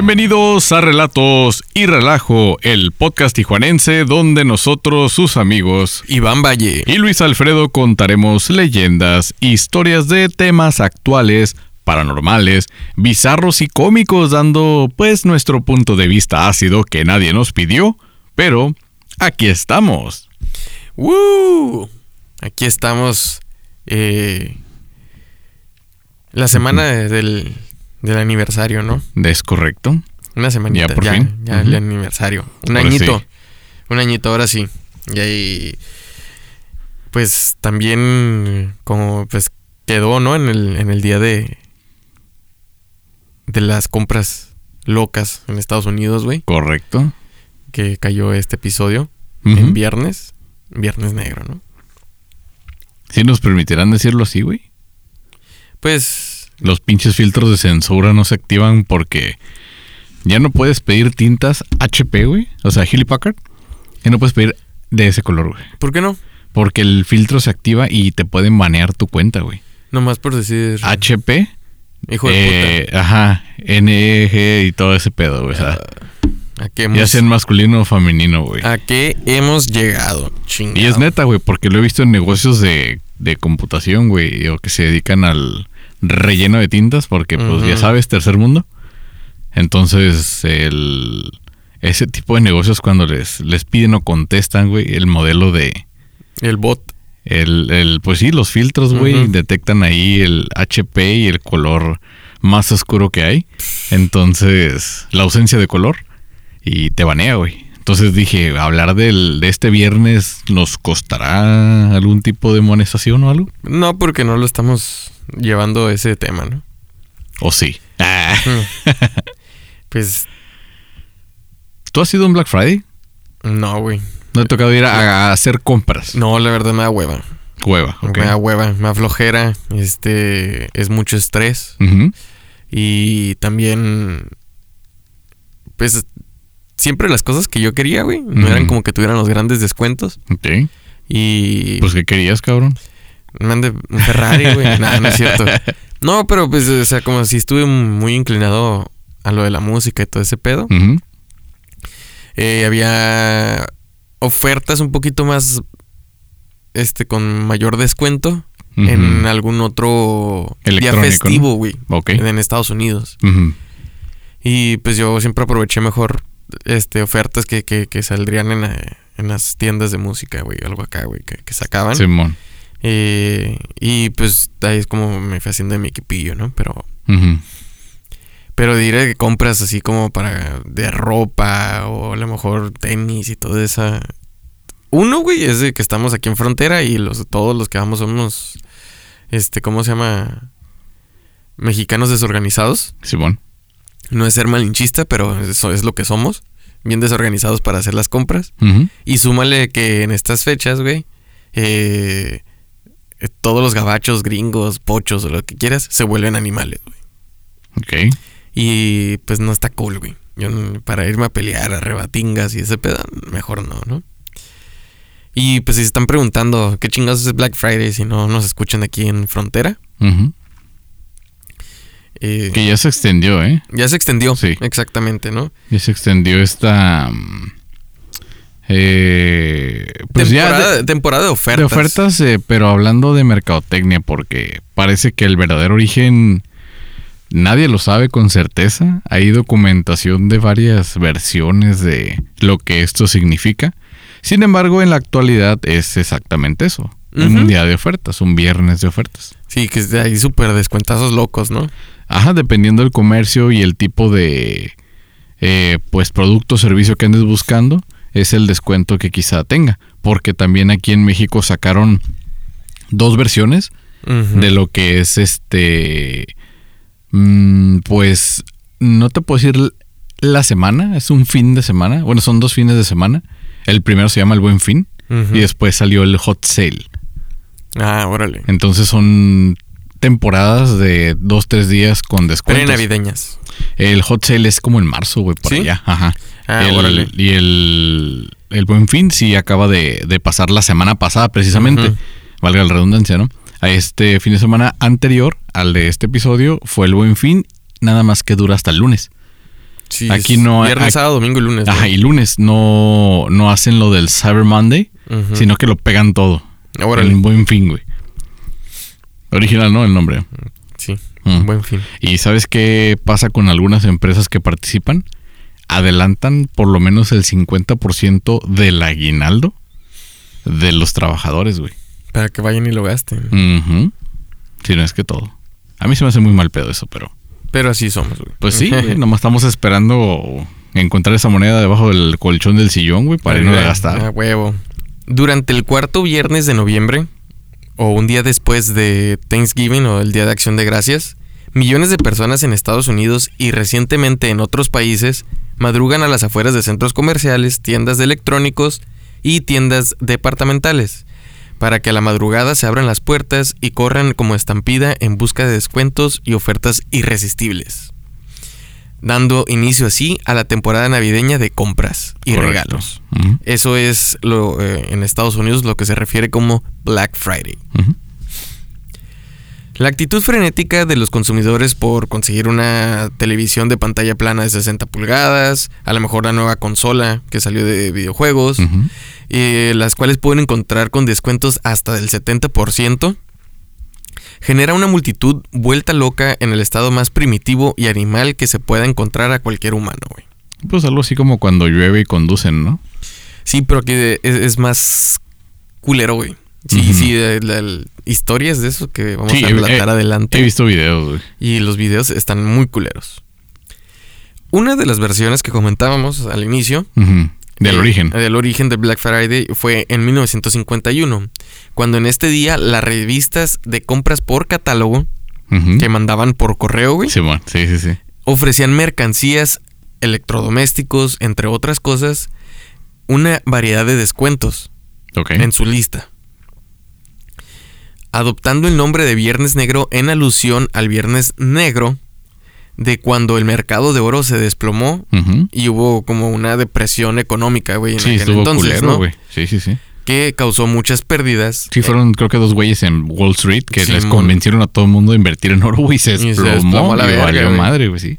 Bienvenidos a Relatos y Relajo, el podcast tijuanense donde nosotros, sus amigos, Iván Valle. y Luis Alfredo contaremos leyendas, historias de temas actuales, paranormales, bizarros y cómicos, dando pues nuestro punto de vista ácido que nadie nos pidió, pero aquí estamos. ¡Woo! Aquí estamos. eh, la semana de- del, del aniversario, ¿no? ¿Es correcto? Una semanita. Ya, por fin. ya el aniversario. Un Ahora añito. sí. Un añito, ahora sí. Y ahí. Pues también. Como pues quedó, ¿no? En el, en el día de. De las compras locas en Estados Unidos, güey. Correcto. Que cayó este episodio. En viernes. Viernes negro, ¿no? ¿Sí nos permitirán decirlo así, güey? Pues. Los pinches filtros de censura no se activan porque ya no puedes pedir tintas HP, güey. O sea, Hewlett Packard. Ya no puedes pedir de ese color, güey. ¿Por qué no? Porque el filtro se activa y te pueden banear tu cuenta, güey. Nomás por decir. HP. hijo de eh, Ajá. NEG y todo ese pedo, güey. O sea, puta. ¿A qué ya sea en masculino o femenino, güey. ¿A qué hemos llegado? Chingado. Y es neta, güey, porque lo he visto en negocios de, de computación, güey, o que se dedican al relleno de tintas, porque pues ya sabes, tercer mundo. Entonces, el, ese tipo de negocios cuando les, les piden o contestan, güey, el modelo de... El bot. El, el, pues sí, los filtros, güey, detectan ahí el HP y el color más oscuro que hay. Entonces, la ausencia de color y te banea, güey. Entonces dije, hablar del, de este viernes nos costará algún tipo de monetización o algo. No, porque no lo estamos llevando ese tema, ¿no? O sí. Ah. Pues ¿Tú has ido un Black Friday? no, güey. No te ha tocado ir a, a hacer compras. No, la verdad me da hueva. Hueva, ok. Me da hueva, me da flojera. Este es mucho estrés. Y también. Pues siempre las cosas que yo quería, güey. No eran como que tuvieran los grandes descuentos. Ok. Y. Pues, ¿qué querías, cabrón? Me ande un Ferrari, güey. Nada, no es cierto. No, pero pues, o sea, como si estuve muy inclinado a lo de la música y todo ese pedo. Eh, había ofertas un poquito más, este, con mayor descuento en algún otro día festivo, güey. Ok. En Estados Unidos. Y pues yo siempre aproveché mejor, este, ofertas que, que, que saldrían en, la- en las tiendas de música, güey. Algo acá, güey, que, que sacaban. Simón. Eh, y pues ahí es como me haciendo de mi equipillo, ¿no? Pero, Ujú. pero diré que compras así como para de ropa o a lo mejor tenis y toda esa. Uno, güey, es de que estamos aquí en frontera y los todos los que vamos somos, este, ¿cómo se llama? Mexicanos desorganizados. Simón. No es ser malinchista, pero eso es lo que somos. Bien desorganizados para hacer las compras. Y súmale que en estas fechas, güey, eh, los gabachos, gringos, pochos o lo que quieras, se vuelven animales, güey. Ok. Y pues no está cool, güey. Yo para irme a pelear a rebatingas y ese pedo, mejor no, ¿no? Y pues si se están preguntando qué chingados es Black Friday si no nos escuchan aquí en frontera, eh, Que ya se extendió, ¿eh? ya se extendió. Sí. Exactamente, ¿no? Ya se extendió esta. mm, Eh, pues temporada, ya de, temporada de ofertas. de ofertas, eh, pero hablando de mercadotecnia, porque parece que el verdadero origen nadie lo sabe con certeza. Hay documentación de varias versiones de lo que esto significa. Sin embargo, en la actualidad es exactamente eso. Un día de ofertas, un viernes de ofertas. Sí, que ahí súper descuentazos locos, ¿no? Ajá, dependiendo del comercio y el tipo de eh, pues producto o servicio que andes buscando, es el descuento que quizá tenga. Porque también aquí en México sacaron dos versiones de lo que es este. mm, pues no te puedo decir la semana, es un fin de semana. Bueno, son dos fines de semana. El primero se llama el Buen Fin y después salió el Hot Sale. Ah, órale. Entonces son temporadas de dos, tres días con descuentos. Pre-navideñas. El hot sale es como en marzo, güey, por ¿Sí? allá. Ajá. Ah, El- órale. Y el, el buen fin sí acaba de, de pasar la semana pasada, precisamente. Valga la redundancia, ¿no? A este fin de semana anterior al de este episodio fue el buen fin, nada más que dura hasta el lunes. Sí, Aquí no hay- Viernes, sábado, domingo y lunes. Ajá, güey. y lunes no, no hacen lo del Cyber Monday, sino que lo pegan todo. Órale. El buen fin, güey. Original, ¿no? El nombre. Sí, Mm. buen fin. ¿Y sabes qué pasa con algunas empresas que participan? Adelantan por lo menos el 50% del aguinaldo de los trabajadores, güey. Para que vayan y lo gasten. Ujú. Si no es que todo. A mí se me hace muy mal pedo eso, pero... Pero así somos, güey. Pues sí, güey, nomás estamos esperando encontrar esa moneda debajo del colchón del sillón, güey, para irnos a Ah, gastar. huevo. Durante el cuarto viernes de noviembre, o un día después de Thanksgiving o el Día de Acción de Gracias, millones de personas en Estados Unidos y recientemente en otros países madrugan a las afueras de centros comerciales, tiendas de electrónicos y tiendas departamentales, para que a la madrugada se abran las puertas y corran como estampida en busca de descuentos y ofertas irresistibles, dando inicio así a la temporada navideña de compras y Correcto. regalos. Eso es lo, eh, en Estados Unidos lo que se refiere como Black Friday. La actitud frenética de los consumidores por conseguir una televisión de pantalla plana de 60 pulgadas, a lo mejor la nueva consola que salió de videojuegos, eh, las cuales pueden encontrar con descuentos hasta del 70%, genera una multitud vuelta loca en el estado más primitivo y animal que se pueda encontrar a cualquier humano, güey. Pues algo así como cuando llueve y conducen, ¿no? Sí, pero aquí es, es más culero, güey. Sí, sí, la- la- historias de eso que vamos Sí, a relatar he- adelante. He visto videos, güey. Y los videos están muy culeros. Una de las versiones que comentábamos al inicio. Del eh, origen. Del origen de Black Friday fue en 1951. Cuando en este día las revistas de compras por catálogo que mandaban por correo, güey, Simón, sí, sí, sí. ofrecían mercancías, electrodomésticos, entre otras cosas, una variedad de descuentos. En su lista. Adoptando el nombre de Viernes Negro en alusión al Viernes Negro de cuando el mercado de oro se desplomó y hubo como una depresión económica, güey, en Sí, aquel estuvo entonces, culero, ¿no? güey. Sí, sí, sí. Que causó muchas pérdidas. Sí, fueron creo que dos güeyes en Wall Street que les convencieron a todo el mundo de invertir en oro, güey, y se se desplomó, desplomó la y verga, valió güey. madre, güey, sí.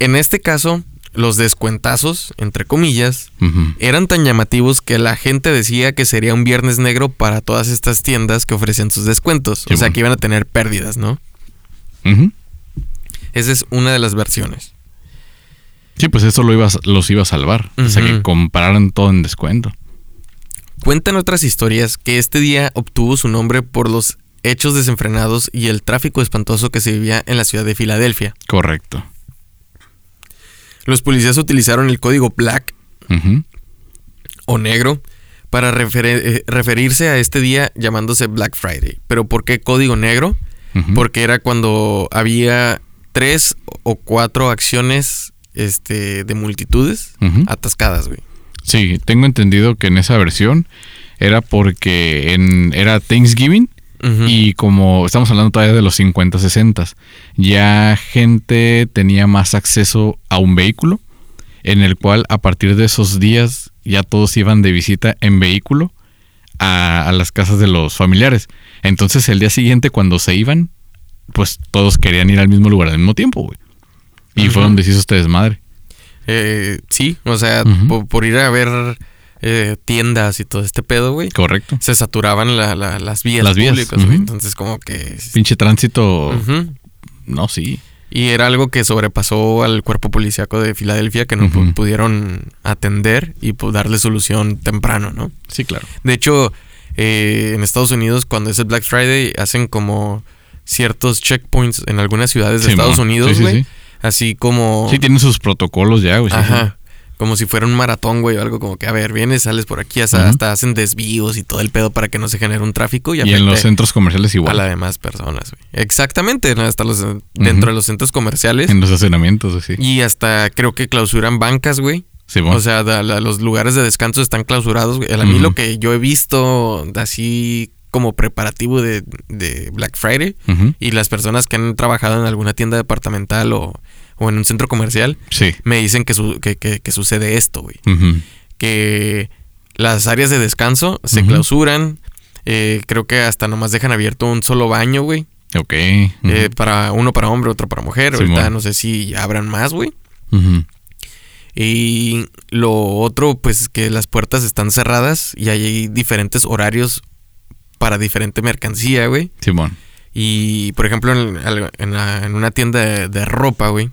En este caso, los descuentazos, entre comillas, eran tan llamativos que la gente decía que sería un Viernes Negro para todas estas tiendas que ofrecían sus descuentos. o sea, que iban a tener pérdidas, ¿no? Esa es una de las versiones. Sí, pues eso lo iba a- los iba a salvar. O sea, que compraran todo en descuento. Cuentan otras historias que este día obtuvo su nombre por los hechos desenfrenados y el tráfico espantoso que se vivía en la ciudad de Filadelfia. Correcto. Los policías utilizaron el código Black o negro para eh, referirse a este día llamándose Black Friday. ¿Pero por qué código negro? Porque era cuando había tres o cuatro acciones este, de multitudes atascadas, güey. Sí, tengo entendido que en esa versión era porque en, era Thanksgiving Y como estamos hablando todavía de los 50, 60, ya gente tenía más acceso a un vehículo en el cual a partir de esos días ya todos iban de visita en vehículo a, a las casas de los familiares. Entonces el día siguiente cuando se iban, pues todos querían ir al mismo lugar al mismo tiempo, güey. Y fue Ujú. donde se hizo este desmadre. Eh, sí, o sea, por, ir a ver eh, tiendas y todo este pedo, güey. Correcto. se saturaban la- la- las vías Las vías, públicas, güey. Entonces, como que. Pinche tránsito. No, sí. Y era algo que sobrepasó al cuerpo policíaco de Filadelfia que no pudieron atender y pu- darle solución temprano, ¿no? Sí, claro. De hecho, eh, en Estados Unidos, cuando es el Black Friday, hacen como ciertos checkpoints en algunas ciudades de Sí, Estados. Unidos, Sí, sí, güey. sí. Así como. Sí, tienen sus protocolos ya, güey. Ajá. Como si fuera un maratón, güey, o algo como que, a ver, vienes, sales por aquí, hasta, hasta hacen desvíos y todo el pedo para que no se genere un tráfico y, en los centros comerciales a igual. las demás personas, güey. Exactamente, hasta los, dentro de los centros comerciales. En los estacionamientos, güey, sí. Y hasta creo que clausuran bancas, güey. Sí, bueno. O sea, la- los lugares de descanso están clausurados, güey. A mí lo que yo he visto así como preparativo de, de Black Friday y las personas que han trabajado en alguna tienda departamental o, o en un centro comercial Sí. me dicen que, su- que, que- que sucede esto, güey. Que las áreas de descanso se clausuran. eh, creo que hasta nomás dejan abierto un solo baño, güey. Ok. Eh, para uno para hombre, otro para mujer. Simón. Ahorita no sé si abran más, güey. Y lo otro, pues que las puertas están cerradas y hay diferentes horarios para diferente mercancía, güey. Simón. Y, por ejemplo, en, en la- en una tienda de, de ropa, güey,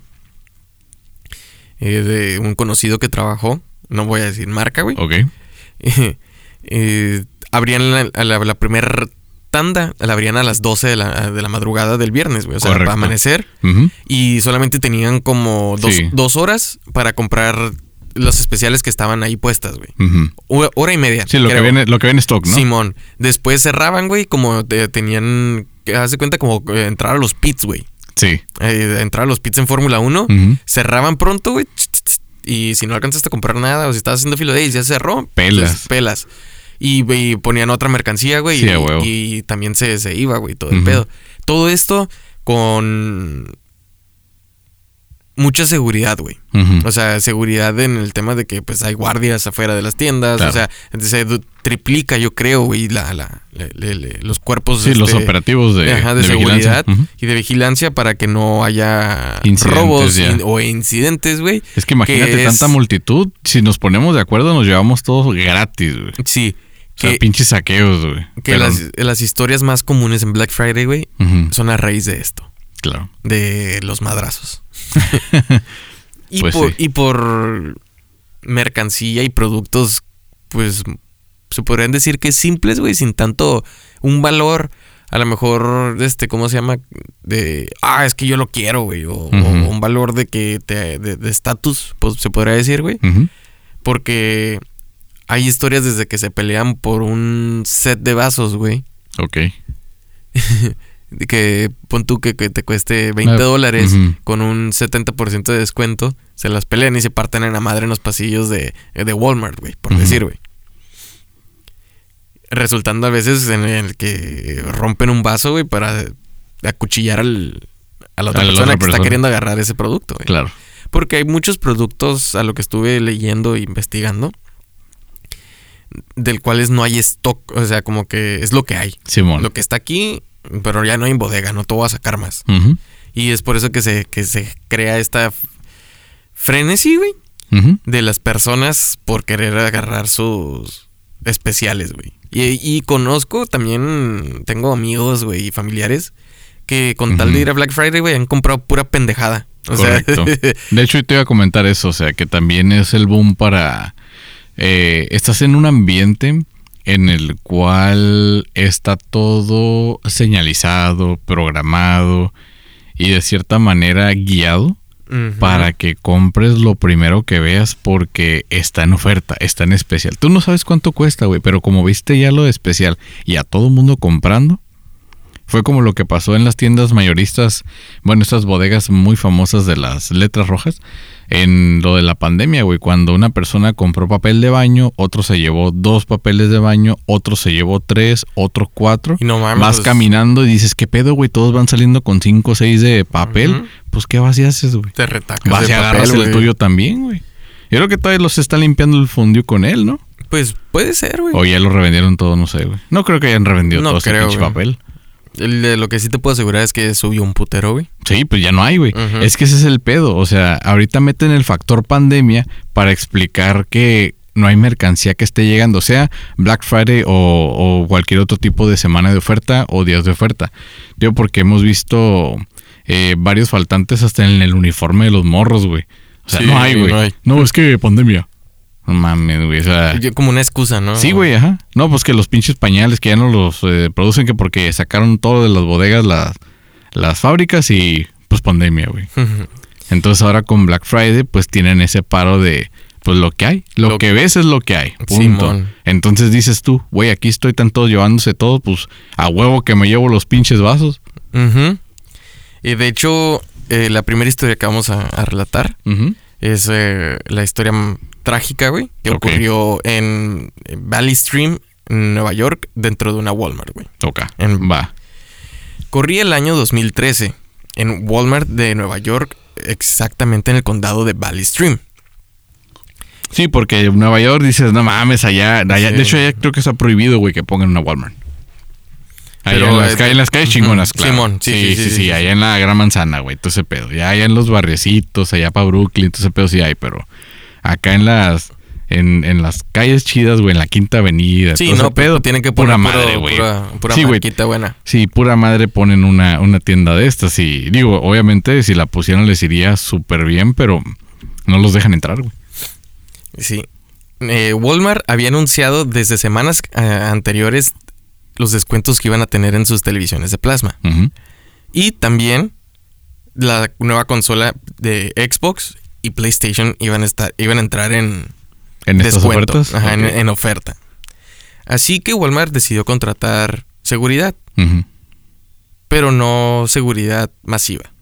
eh, de un conocido que trabajó, no voy a decir marca, güey, Ok. eh, abrían la, a la, la primera tanda, la abrían a las 12 de la, de la madrugada del viernes, güey, o sea, Correcto. para amanecer, y solamente tenían como dos, Sí. dos horas para comprar los especiales que estaban ahí puestas, güey. Hora, hora y media. Sí, lo que, viene, lo que viene stock, ¿no? Simón. Después cerraban, güey, como te- tenían. Haz de cuenta como eh, entrar a los pits, güey. Sí. Eh, entrar a los pits en Fórmula 1. Ujú. Cerraban pronto, güey. Y si no alcanzaste a comprar nada o si estabas haciendo filo de ya cerró. Pelas. pelas. Y, y ponían otra mercancía, güey. Sí, y, y también se, se iba, güey, todo el pedo. Todo esto con mucha seguridad, güey. O sea, seguridad en el tema de que pues hay guardias afuera de las tiendas. Claro. O sea, se triplica, yo creo, güey, la, la, le- le- los cuerpos Sí, los este, operativos de, ajá, de, seguridad y de vigilancia para que no haya Incidentes, robos in- o incidentes, güey. Es que imagínate que es- tanta multitud. Si nos ponemos de acuerdo, nos llevamos todos gratis, güey. Sí. O sea, Que, pinches saqueos, güey. que Pero- las, las historias más comunes en Black Friday, güey, son a raíz de esto, Claro. de los madrazos. y, Pues por, sí. y por mercancía y productos, pues se podrían decir que simples, güey, sin tanto un valor, a lo mejor, este, ¿cómo se llama? De, ah, es que yo lo quiero, güey, o, un valor de que te, de estatus, pues se podría decir, güey, porque hay historias desde que se pelean por un set de vasos, güey. Ok. que pon tú que, que te cueste 20 Ah, dólares con un 70% de descuento, se las pelean y se parten en la madre en los pasillos de, de Walmart, güey, por Ujú. decir, güey. Resultando a veces en el que rompen un vaso, güey, para acuchillar al, a la otra A la persona otra que está queriendo agarrar ese producto, güey. Claro. Porque hay muchos productos, a lo que estuve leyendo e investigando, del cuales no hay stock, o sea, como que es lo que hay. Simón. Lo que está aquí, pero ya no hay bodega, no te voy a sacar más. Y es por eso que se, que se crea esta frenesí, güey, de las personas por querer agarrar sus especiales, güey. Y, y conozco también, tengo amigos, güey, y familiares que con tal de ir a Black Friday, güey, han comprado pura pendejada. O sea. De hecho, te iba a comentar eso, o sea, que también es el boom para... eh, estás en un ambiente en el cual está todo señalizado, programado y de cierta manera guiado para que compres lo primero que veas porque está en oferta, está en especial. Tú no sabes cuánto cuesta, güey, pero como viste ya lo de especial y a todo mundo comprando, fue como lo que pasó en las tiendas mayoristas, bueno, estas bodegas muy famosas de las letras rojas, en lo de la pandemia, güey, cuando una persona compró papel de baño, otro se llevó dos papeles de baño, otro se llevó tres, otro cuatro. Y no mames, Vas pues, caminando y dices, ¿qué pedo, güey? Todos van saliendo con cinco o seis de papel. Pues, ¿qué vas y haces, güey? Te retacas Vas de y agarras papel, el tuyo también, güey. Yo creo que todavía los está limpiando el fundio con él, ¿no? Pues puede ser, güey. O ya lo revendieron todo, no sé, güey. No creo que hayan revendido No todo ese pinche papel. El lo que sí te puedo asegurar es que subió un putero, güey. Sí, pues ya no hay, güey. Es que ese es el pedo. O sea, ahorita meten el factor pandemia para explicar que no hay mercancía que esté llegando, sea Black Friday o, o cualquier otro tipo de semana de oferta o días de oferta. Digo, porque hemos visto eh, varios faltantes hasta en el uniforme de los morros, güey. O sea, Sí, no hay, güey. No, es que pandemia. No mames, güey. O sea, Yo- Como una excusa, ¿no? Sí, güey, ajá. No, pues que los pinches pañales que ya no los eh, producen que porque sacaron todo de las bodegas las, las fábricas y pues pandemia, güey. Entonces ahora con Black Friday pues tienen ese paro de pues lo que hay. Lo, Lo- que ves es lo que hay. Punto. Simón. Entonces dices tú, güey, aquí estoy tan todos llevándose todo, pues a huevo que me llevo los pinches vasos. Y de hecho, eh, la primera historia que vamos a, a relatar Ujú. Es eh, la historia trágica, güey, que Ok. ocurrió en Valley Stream, en Nueva York, dentro de una Walmart, güey. Toca. En- Va. Corría el año 2013 en Walmart de Nueva York, exactamente en el condado de Valley Stream. Sí, porque en Nueva York dices, no mames, allá, allá- Sí. de hecho allá creo que está prohibido, güey, que pongan una Walmart. Pero, en, las calles, en las calles ujú, chingonas, claro. Simón, sí, sí, sí, sí, sí, sí. allá en la Gran Manzana, güey, todo ese pedo. Ya allá en los barriecitos, allá para Brooklyn, todo ese pedo sí hay, pero acá en las en, en las calles chidas, güey, en la Quinta Avenida. Sí, todo ese no, pero tienen que pura poner puro- madre, güey. pura, pura Sí, marquita buena. Sí, pura madre ponen una, una tienda de estas. Y digo, obviamente, si la pusieran les iría súper bien, pero no los dejan entrar, güey. Sí. Eh, Walmart había anunciado desde semanas eh, anteriores los descuentos que iban a tener en sus televisiones de plasma. Y también la nueva consola de Xbox y PlayStation iban a estar, iban a entrar en En estas descuento, ofertas. ajá, en, oferta. Así que Walmart decidió contratar seguridad, pero no seguridad masiva.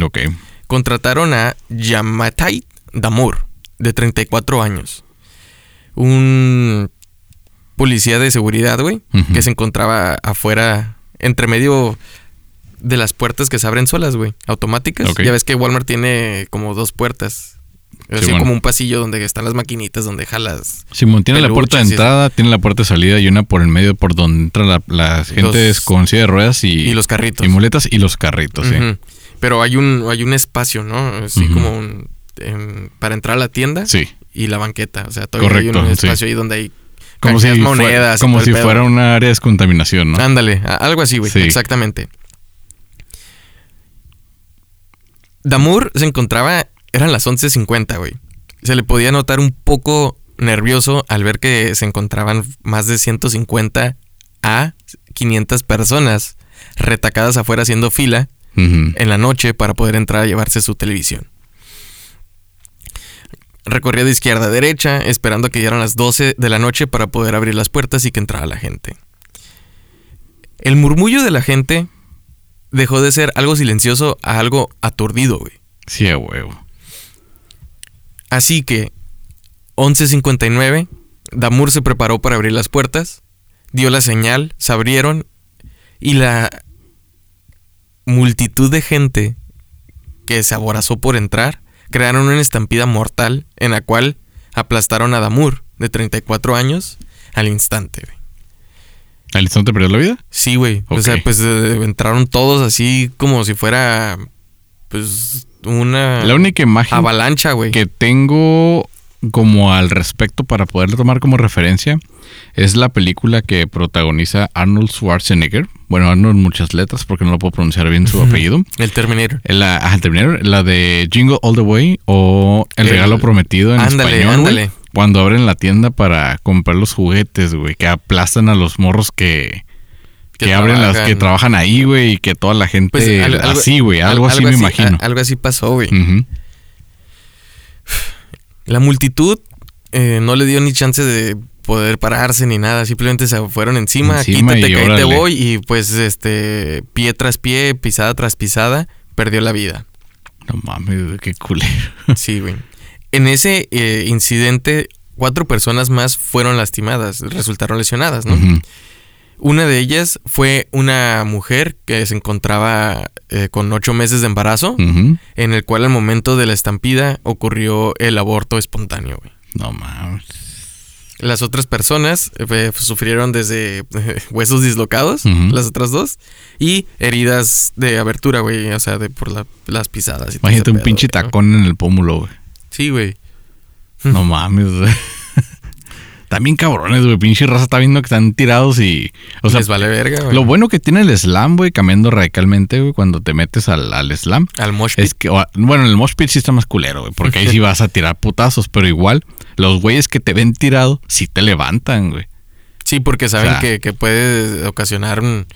Ok. Contrataron a Yamatai Damur, de 34 años. Un policía de seguridad, güey, que se encontraba afuera, entre medio de las puertas que se abren solas, güey, automáticas. Ya ves que Walmart tiene como dos puertas. Así bueno. como un pasillo donde están las maquinitas, donde jalas. Simón tiene la puerta de entrada, tiene la puerta de salida y una por el medio por donde entra la, la gente Los- con silla de ruedas y, Y los carritos. y muletas y los carritos, sí. Pero hay un, hay un espacio, ¿no? Así como un, em, para entrar a la tienda Sí. y la banqueta. O sea, todavía hay Correcto, un sí. espacio ahí donde hay Como si, monedas. como fuera una área de descontaminación, ¿no? Ándale, algo así, güey. Sí. Exactamente. Damur se encontraba, eran las 11.50, güey. Se le podía notar un poco nervioso al ver que se encontraban más de 150 a 500 personas retacadas afuera haciendo fila en la noche para poder entrar a llevarse su televisión. Recorría de izquierda a derecha, esperando a que llegaran las 12 de la noche para poder abrir las puertas y que entrara la gente. El murmullo de la gente dejó de ser algo silencioso a algo aturdido, güey. Sí, a huevo. Así que, 11.59, Damur se preparó para abrir las puertas, dio la señal, se abrieron y la multitud de gente que se aborazó por entrar crearon una estampida mortal en la cual aplastaron a Damur, de 34 años, al instante, güey. ¿Al instante perdió la vida? Sí, güey. O sea, pues eh, entraron todos así como si fuera, pues, una La única imagen avalancha, güey. que tengo como al respecto para poderlo tomar como referencia es la película que protagoniza Arnold Schwarzenegger. Bueno, Arnold muchas letras porque no lo puedo pronunciar bien su apellido. El Terminator. La, ajá, el Terminator, la de Jingle All the Way o El, El- regalo prometido en ándale, español, ándale. Cuando abren la tienda para comprar los juguetes, güey, que aplastan a los morros que, que, Que abren las que trabajan ahí, güey, y que toda la gente Pues, al- algo- así, güey, algo, al- así me imagino. a- algo así pasó, güey. Ujú. La multitud eh, no le dio ni chance de poder pararse ni nada. Simplemente se fueron encima. Encima quítate que ahí te voy. Y pues, este, pie tras pie, pisada tras pisada, perdió la vida. No mames, qué culero. Sí, güey. En ese eh, incidente, cuatro personas más fueron lastimadas, resultaron lesionadas, ¿no? Una de ellas fue una mujer que se encontraba eh, con ocho meses de embarazo, en el cual al momento de la estampida ocurrió el aborto espontáneo, güey. No mames. Las otras personas eh, sufrieron desde eh, huesos dislocados, las otras dos, y heridas de abertura, güey, o sea, de por la- las pisadas. Y todo Imagínate un pedo, pinche tacón en el pómulo, güey. Sí, güey. No mames, güey. También cabrones, güey. Pinche raza está viendo que están tirados y. O sea, Les vale verga, güey. lo bueno que tiene el slam, güey, cambiando radicalmente, güey, cuando te metes al, al slam. Al mosh pit. Es que, o- bueno, el mosh pit sí está más culero, güey, porque ahí sí vas a tirar putazos, pero igual, los güeyes que te ven tirado, sí te levantan, güey. Sí, porque saben O sea- que, que puede ocasionar un,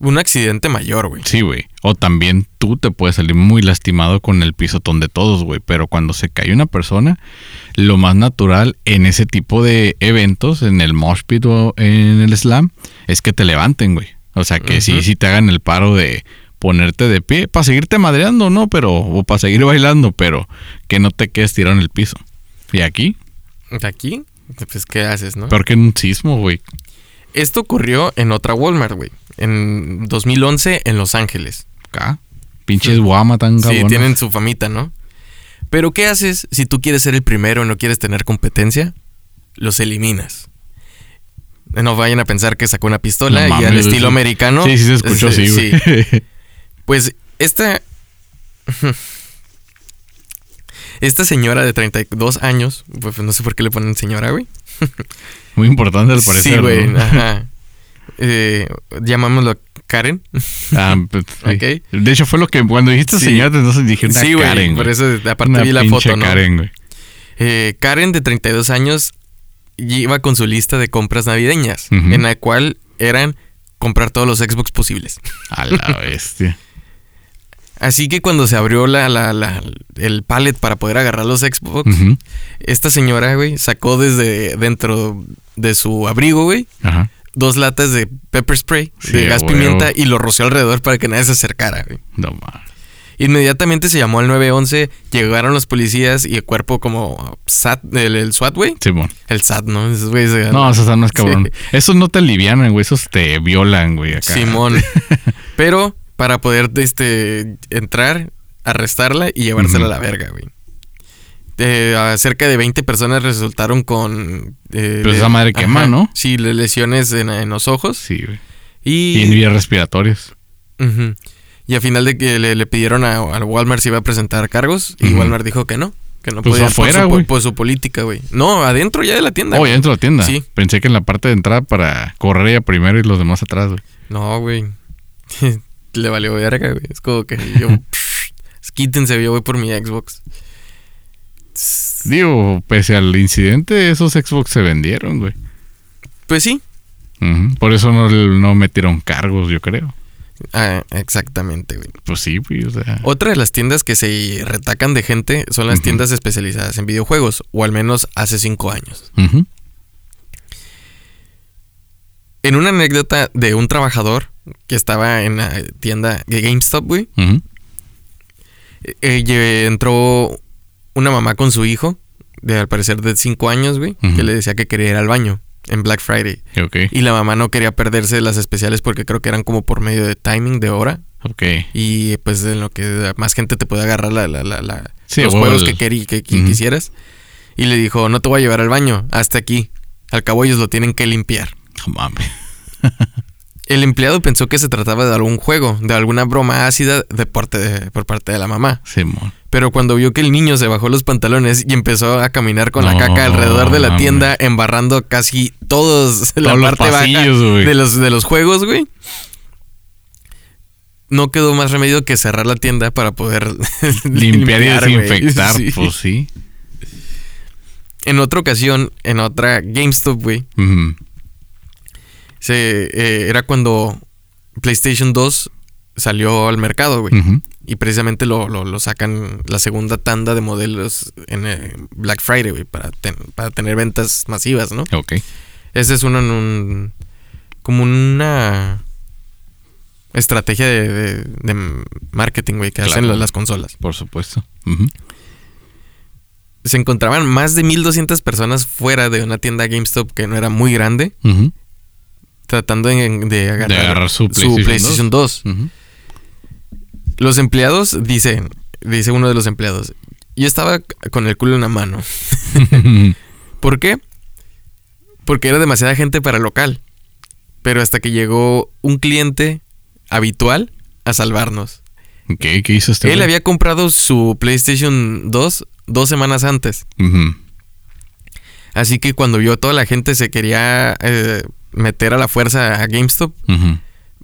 un accidente mayor, güey. Sí, güey. O también tú te puedes salir muy lastimado con el pisotón de todos, güey. Pero cuando se cae una persona, lo más natural en ese tipo de eventos, en el mosh pit o en el slam, es que te levanten, güey. O sea, que sí, Ujú. sí te hagan el paro de ponerte de pie para seguirte madreando, ¿no? Pero, o para seguir bailando, pero que no te quedes tirado en el piso. Y aquí, Aquí, pues, ¿qué haces, no? peor que en un sismo, güey. Esto ocurrió en otra Walmart, güey. En 2011 en Los Ángeles. Acá, pinches guama tan Sí, cabrones. tienen su famita, ¿no? Pero ¿qué haces si tú quieres ser el primero y no quieres tener competencia? Los eliminas. No vayan a pensar que sacó una pistola No y al estilo sí. americano. Sí, sí se escuchó así, güey. Pues esta. Esta señora de 32 años, pues no sé por qué le ponen señora, güey. Muy importante al parecer. Sí, güey, ¿no? ajá. Eh, llamámoslo Karen. Ah, pues, sí. De hecho, fue lo que cuando dijiste Sí. entonces dije una sí. Karen, Por güey. eso, aparte Una vi la foto, ¿no? Karen, güey. Eh, Karen, de 32 años, iba con su lista de compras navideñas, en la cual eran comprar todos los Xbox posibles. A la bestia. Así que cuando se abrió la, la- la- el pallet para poder agarrar los Xbox, esta señora, güey, sacó desde dentro de su abrigo, güey, Ajá. dos latas de pepper spray, Sí, de gas pimienta, y lo roció alrededor para que nadie se acercara, güey. No mames. Inmediatamente se llamó al 911, llegaron los policías y el cuerpo como SAT, el, el SWAT, güey. Simón. El SAT, ¿no? Esos güeyes se- No, esos no es cabrón. Sí. Esos no te alivianan, güey. Esos te violan, güey. Acá. Simón. Pero para poder este, entrar, arrestarla y llevársela a la verga, güey. Eh, a cerca de 20 personas resultaron con... eh, Pues esa madre quema, ¿no? Sí, le- lesiones en, en los ojos. Sí, güey. Y, Y en vías respiratorias. Y a final de que le, le pidieron a, al Walmart si iba a presentar cargos y. Walmart dijo que no. Que no Pues podía afuera, por, su, por su política, güey. No, adentro ya de la tienda. Oh, ya dentro de la tienda. Sí. Pensé que en la parte de entrada para correr ella primero y los demás atrás, güey. No, güey. Le valió verga, güey. Es como que yo. quítense, yo voy por mi Xbox. Digo, pese al incidente, esos Xbox se vendieron, güey. Pues sí. Por eso no, no metieron cargos, yo creo. Ah, exactamente, güey. Pues sí, güey. O sea. Otra de las tiendas que se retacan de gente son las tiendas especializadas en videojuegos, o al menos hace cinco años. En una anécdota de un trabajador que estaba en la tienda de GameStop, güey, eh, lle- entró una mamá con su hijo, de al parecer de cinco años, güey, que le decía que quería ir al baño en Black Friday. Ok. Y la mamá no quería perderse las especiales porque creo que eran como por medio de timing de hora. Ok. Y pues en lo que más gente te puede agarrar la, la- la- la- Sí, los juegos el- que, querí- que, que quisieras. Y le dijo, no te voy a llevar al baño, hasta aquí. Al cabo ellos lo tienen que limpiar. No mames. El empleado pensó que se trataba de algún juego, de alguna broma ácida de parte de- por parte de la mamá. Simón. Pero cuando vio que el niño se bajó los pantalones y empezó a caminar con la caca alrededor de la tienda, embarrando casi todos la Todos parte baja güey. de los, de los juegos, güey. No quedó más remedio que cerrar la tienda para poder Limpiar, y desinfectar, Sí. pues sí. En otra ocasión, en otra GameStop, güey, Ujú. Se, eh, era cuando PlayStation 2 salió al mercado, güey. Y precisamente lo, lo- lo sacan la segunda tanda de modelos en eh, Black Friday, güey, para, ten- para tener ventas masivas, ¿no? Ok. Ese es uno en un. como una estrategia de, de- de marketing, güey, que Claro. hacen las- las consolas. Por supuesto. Se encontraban más de 1200 personas fuera de una tienda GameStop que no era muy grande, Ujú. Tratando de, de agarrar, agarrar su su PlayStation PlayStation 2. Ujú. Los empleados dicen, dice uno de los empleados, yo estaba con el culo en la mano. ¿Por qué? Porque era demasiada gente para el local. Pero hasta que llegó un cliente habitual a salvarnos. ¿qué hizo este Él había comprado su PlayStation 2 dos semanas antes. Así que cuando vio toda la gente se quería eh, meter a la fuerza a GameStop, Ujú.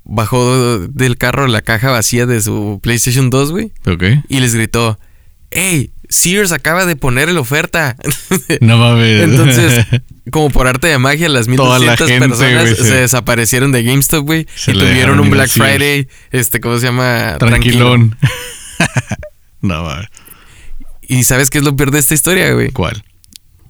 bajó del carro la caja vacía de su PlayStation 2, güey, Ok. y les gritó, ¡Hey! Sears acaba de poner la oferta. No mames. Entonces, como por arte de magia, las Toda la 1200 gente, personas se desaparecieron de GameStop, güey. Y tuvieron un Black. Friday, este, ¿cómo se llama? Tranquilón. no mames. Y ¿sabes qué es lo peor de esta historia, güey? ¿Cuál?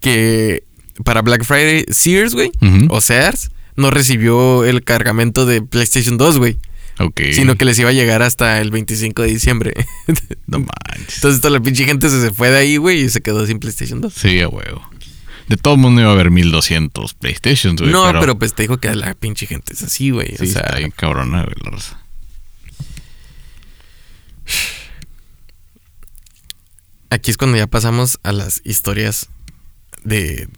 Que para Black Friday, Sears, güey, o Sears, no recibió el cargamento de PlayStation 2, güey. Ok. Sino que les iba a llegar hasta el 25 de diciembre. No manches. Entonces toda la pinche gente se, se fue de ahí, güey, y se quedó sin PlayStation 2. Sí, a huevo. De todo mundo iba a haber 1200 PlayStations, güey. no, pero, pues te dijo que la pinche gente es así, güey. Sí, o sea, está bien cabrona, güey, la raza. Aquí es cuando ya pasamos a las historias de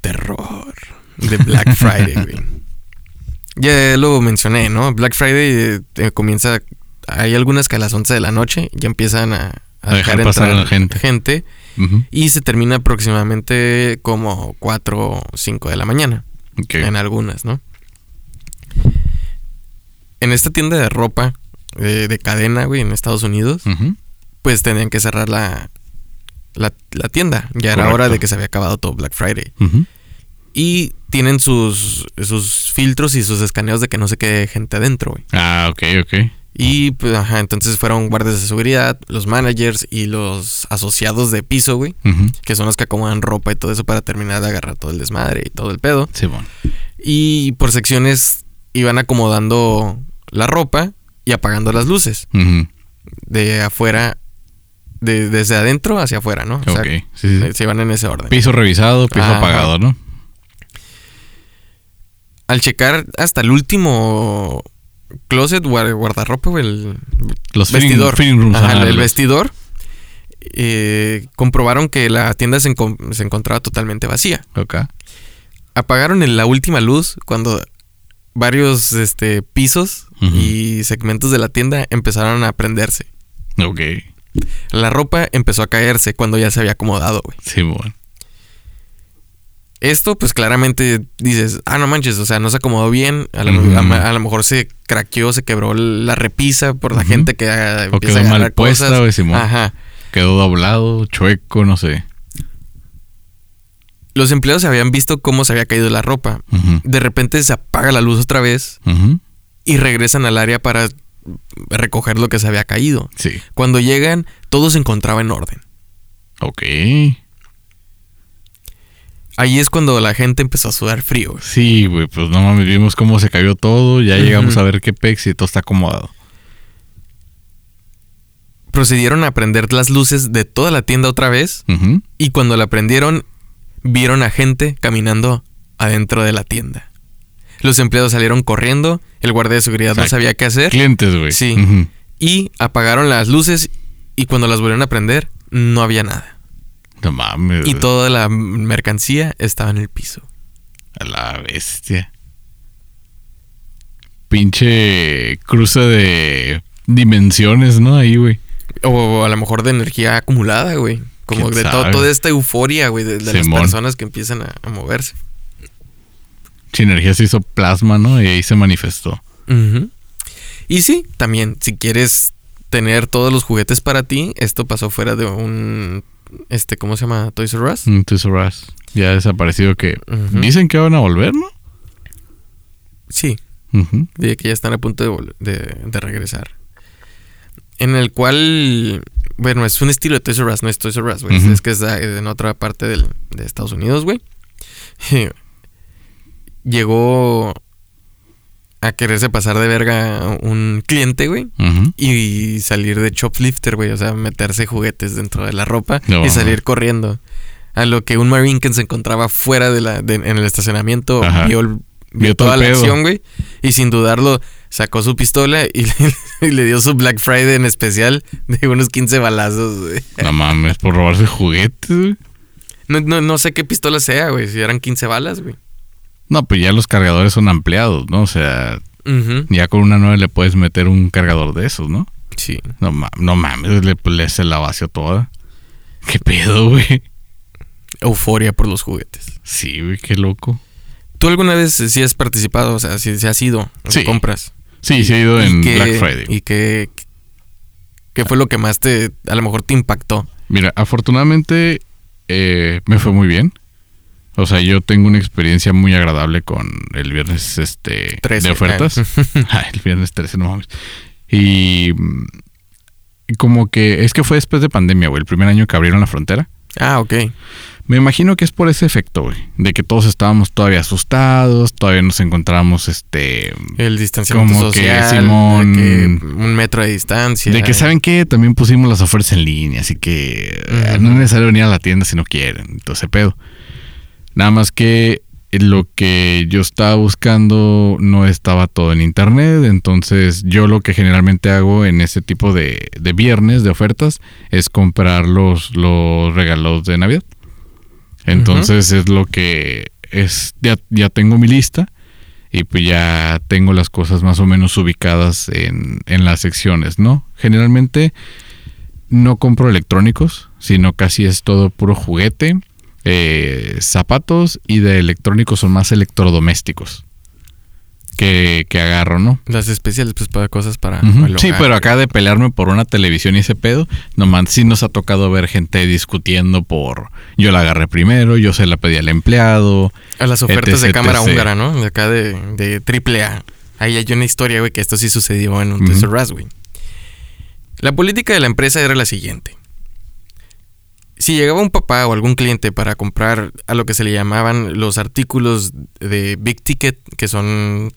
terror de Black Friday, güey. Ya lo mencioné, ¿no? Black Friday eh, eh, comienza. Hay algunas que a las 11 de la noche ya empiezan a, A dejar pasar a la gente. gente. Y se termina aproximadamente como 4 o 5 de la mañana. En algunas, ¿no? En esta tienda de ropa eh, de cadena, güey, en Estados Unidos, pues tenían que cerrar la, la, la tienda. Ya era hora de que se había acabado todo Black Friday. Y tienen sus, sus filtros y sus escaneos de que no se quede gente adentro, güey. Ah, ok, ok. Y pues, ajá, entonces fueron guardias de seguridad, los managers y los asociados de piso, güey, que son los que acomodan ropa y todo eso para terminar de agarrar todo el desmadre y todo el pedo. Sí, bueno. Y por secciones iban acomodando la ropa y apagando las luces de afuera, de- desde adentro hacia afuera, ¿no? O sea. Sí, sí. se iban en ese orden. Piso revisado, piso Ajá. apagado, ¿no? Al checar hasta el último closet, guar- guardarropa, el Los vestidor. fitting Ajá, el vestidor. eh, comprobaron que la tienda se, encon- se encontraba totalmente vacía. Ok. Apagaron en la última luz cuando varios este, pisos y segmentos de la tienda empezaron a prenderse. Ok. La ropa empezó a caerse cuando ya se había acomodado, güey. Sí, bueno. Esto, pues claramente dices, ah, no manches, o sea, no se acomodó bien. A lo, a- a mejor se craqueó, se quebró la repisa por la gente que ah, O empieza quedó a mal puesta, cosas. Simón. Ajá. Quedó doblado, chueco, no sé. Los empleados habían visto cómo se había caído la ropa. De repente se apaga la luz otra vez y regresan al área para recoger lo que se había caído. Sí. Cuando llegan, todo se encontraba en orden. Ok. Ahí es cuando la gente empezó a sudar frío. güey. Sí, güey, pues no mames, vimos cómo se cayó todo, ya llegamos a ver qué pex y todo está acomodado. Procedieron a prender las luces de toda la tienda otra vez y cuando la prendieron, vieron a gente caminando adentro de la tienda. Los empleados salieron corriendo, el guardia de seguridad no sabía qué hacer Clientes, güey. Sí. Y apagaron las luces y cuando las volvieron a prender, no había nada. No mames. Y toda la mercancía estaba en el piso. A la bestia. Pinche cruce de dimensiones, ¿no? Ahí, güey. O a lo mejor de energía acumulada, güey. Como ¿Quién de to- sabe? toda esta euforia, güey, de, de las personas que empiezan a, a moverse. Sinergia se hizo plasma, ¿no? Y ahí se manifestó. Y sí, también, si quieres tener todos los juguetes para ti, esto pasó fuera de un. Este, ¿cómo se llama? Toys R Us. Mm, Toys R Us. Ya ha desaparecido que... Dicen que van a volver, ¿no? Sí, de que ya están a punto de, de- de regresar. En el cual, bueno, es un estilo de Toys R Us, no es Toys R Us, güey. Es que es de- en otra parte del- de Estados Unidos, güey. Llegó a quererse pasar de verga un cliente, güey. Y salir de shoplifter, güey. O sea, meterse juguetes dentro de la ropa No, y salir corriendo. A lo que un Marine que se encontraba fuera de la, de- en el estacionamiento Ajá. vio, vio toda la acción, güey. Y sin dudarlo, sacó su pistola y le, y le dio su Black Friday en especial de unos 15 balazos, güey. No mames, por robarse juguetes, güey. No, no, no sé qué pistola sea, güey. Si eran 15 balas, güey. No, pues ya los cargadores son ampliados, ¿no? O sea, ya con una 9 le puedes meter un cargador de esos, ¿no? Sí. No, ma- no mames, le, le se la vació toda. ¿Qué pedo, güey? Euforia por los juguetes. Sí, güey, qué loco. ¿Tú alguna vez sí has participado? O sea, si, si has ido a Sí. compras. Sí, sí he ido ¿Y en Black Friday. ¿Y qué, qué fue lo que más te, a lo mejor te impactó? Mira, afortunadamente eh, me fue muy bien. O sea, yo tengo una experiencia muy agradable con el viernes este 13, de ofertas. Ay, el viernes 13, no mames. Y, mm, como que es que fue después de pandemia, güey, el primer año que abrieron la frontera. Ah, ok. Me imagino que es por ese efecto, güey, de que todos estábamos todavía asustados, todavía nos encontrábamos este El distanciamiento Como que, social, Simón- de que un metro de distancia. De que saben que también pusimos las ofertas en línea, así que eh, no es necesario venir a la tienda si no quieren, entonces pedo. Nada más que lo que yo estaba buscando no estaba todo en internet, entonces yo lo que generalmente hago en ese tipo de, de viernes de ofertas es comprar los, los regalos de Navidad. Entonces es lo que es, ya, ya tengo mi lista y pues ya tengo las cosas más o menos ubicadas en, en las secciones, ¿no? Generalmente no compro electrónicos, sino casi es todo puro juguete, eh, zapatos y de electrónicos son más electrodomésticos que, que agarro, ¿no? Las especiales, pues para cosas para. Sí, pero acá de pelearme por una televisión y ese pedo, nomás sí nos ha tocado ver gente discutiendo por yo la agarré primero, yo se la pedí al empleado. A las ofertas de cámara etc. húngara, ¿no? De acá de, de AAA. Ahí hay una historia, güey, que esto sí sucedió en un Us, güey. La política de la empresa era la siguiente. Si llegaba un papá o algún cliente para comprar a lo que se le llamaban los artículos de Big Ticket, que son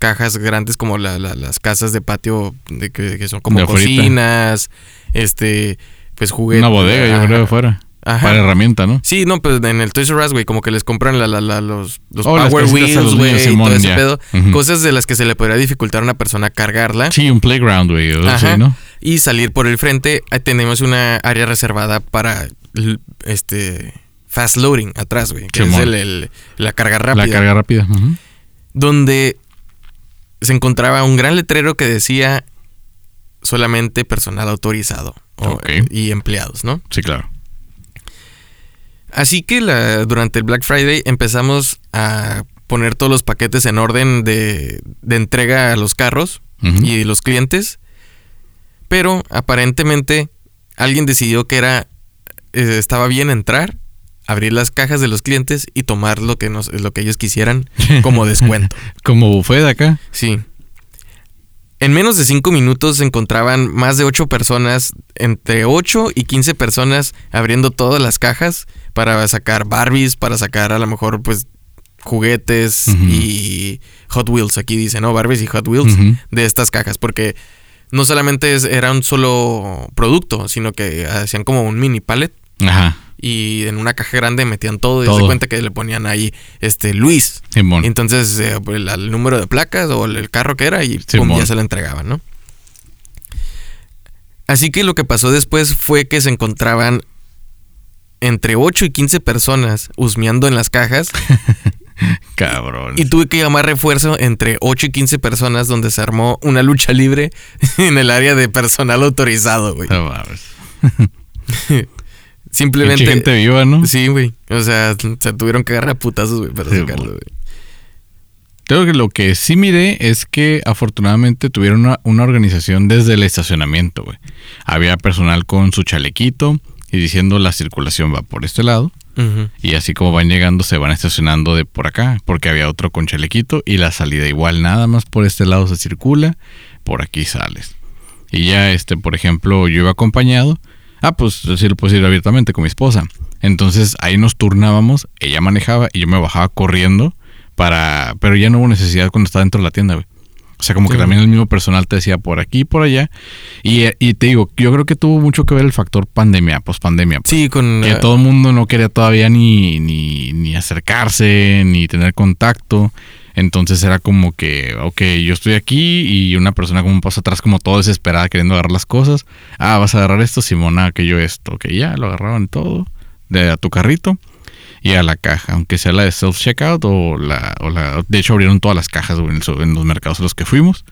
cajas grandes como la- la- las casas de patio, de que, que son como De cocinas, este, pues juguetes. Una bodega, yo creo, afuera. Ajá. Para herramienta, ¿no? Sí, no, pues en el Toys R Us, güey, como que les compran la, la- la- los, los Oh, Power Wheels, güey, y todo ese pedo. Cosas de las que se le podría dificultar a una persona cargarla Sí, un playground, güey. sí, ¿no? y salir por el frente. Tenemos una área reservada para este fast loading atrás, güey, que es el- el- la carga rápida. La carga rápida. Donde se encontraba un gran letrero que decía solamente personal autorizado o- y empleados, ¿no? Sí, claro. Así que la- durante el Black Friday empezamos a poner todos los paquetes en orden de, de entrega a los carros y los clientes. Pero aparentemente alguien decidió que era eh, estaba bien entrar, abrir las cajas de los clientes y tomar lo que nos, lo que ellos quisieran como descuento. Como buffet acá. Sí. En menos de 5 minutos se encontraban más de 8 personas, entre 8 y 15 personas abriendo todas las cajas para sacar Barbies, para sacar a lo mejor pues juguetes y Hot Wheels, aquí dice, ¿no? Barbies y Hot Wheels de estas cajas, porque no solamente es- era un solo producto, sino que hacían como un mini pallet Ajá. y en una caja grande metían todo y se cuenta que le ponían ahí este Luis Simón. entonces, eh, el, el número de placas o el, el carro que era y pum, ya se lo entregaban, ¿no? Así que lo que pasó después fue que se encontraban entre 8 y 15 personas husmeando en las cajas Cabrón. y tuve que llamar refuerzo entre 8 y 15 personas donde se armó una lucha libre en el área de personal autorizado, güey. No mames. Simplemente... Gente viva, ¿no? Sí, güey. O sea, se tuvieron que agarrar a putazos, güey, para Sí, sacarlo, güey. Creo que lo que sí miré es que afortunadamente tuvieron una, una organización desde el estacionamiento, güey. Había personal con su chalequito y diciendo la circulación va por este lado. Y así como van llegando, se van estacionando de por acá, porque había otro con chalequito y la salida igual, nada más por este lado se circula, por aquí sales. Y ya, este, por ejemplo, yo iba acompañado, ah, pues sí lo puedo decir abiertamente con mi esposa. Entonces ahí nos turnábamos, ella manejaba y yo me bajaba corriendo para, pero ya no hubo necesidad cuando estaba dentro de la tienda, güey. O sea, como que también el mismo personal te decía por aquí y por allá. Y, y te digo, yo creo que tuvo mucho que ver el factor pandemia, pospandemia. pues. Sí, con... Que todo el mundo no quería todavía ni, ni, ni acercarse, ni tener contacto. Entonces era como que, ok, yo estoy aquí y una persona como un paso atrás, como todo desesperada queriendo agarrar las cosas. Ah, vas a agarrar esto, Simona, que yo esto. Que ya lo agarraban todo de a tu carrito y a la caja, aunque sea la de self-checkout o la, o la... De hecho, abrieron todas las cajas en, el- en los mercados a los que fuimos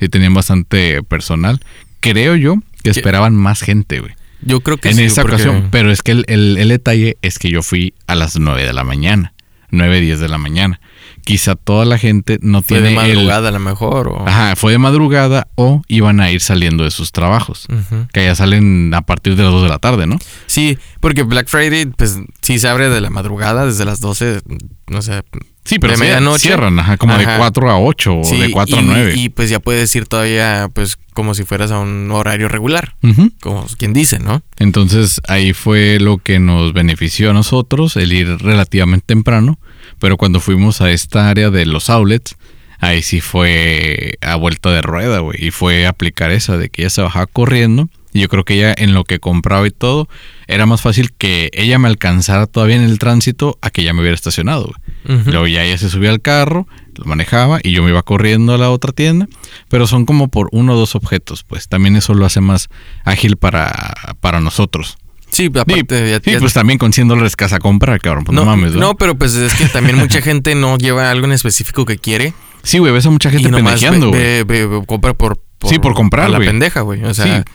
y tenían bastante personal. Creo yo que esperaban más gente, güey Yo creo que en sí, esa porque- ocasión. Pero es que el, el- el detalle es que yo fui a las 9 de la mañana. 9, 10 de la mañana. Quizá toda la gente no Fue de tiene el... madrugada a lo mejor. O... Ajá, fue de madrugada o iban a ir saliendo de sus trabajos. Ujú. Que ya salen a partir de las 2 de la tarde, ¿no? Sí, porque Black Friday, pues sí se abre de la madrugada, desde las 12, no sé. Sí, pero De medianoche. cierran, ajá, como de Ajá. 4 a 8 o de 4 y, a 9. Y pues ya puedes ir todavía, pues como si fueras a un horario regular, como quien dice, ¿no? Entonces ahí fue lo que nos benefició a nosotros, el ir relativamente temprano, pero cuando fuimos a esta área de los outlets, ahí sí fue a vuelta de rueda, güey, y fue aplicar esa de que ella se bajaba corriendo, y yo creo que ella en lo que compraba y todo, era más fácil que ella me alcanzara todavía en el tránsito a que ella me hubiera estacionado, güey. Ujú. Luego ya ella se subía al carro, lo manejaba y yo me iba corriendo a la otra tienda, pero son como por uno o dos objetos, pues también eso lo hace más ágil para, para nosotros. Sí, Sí, aparte ya- sí, ya- pues también con 100 dólares casa comprar, cabrón, pues no, mames, ¿no? no, pero pues es que también mucha gente no lleva algo en específico que quiere. Sí, güey, ves a mucha gente pendejeando, güey. compra por, Sí, por comprar, a la pendeja, güey. O sea, Sí.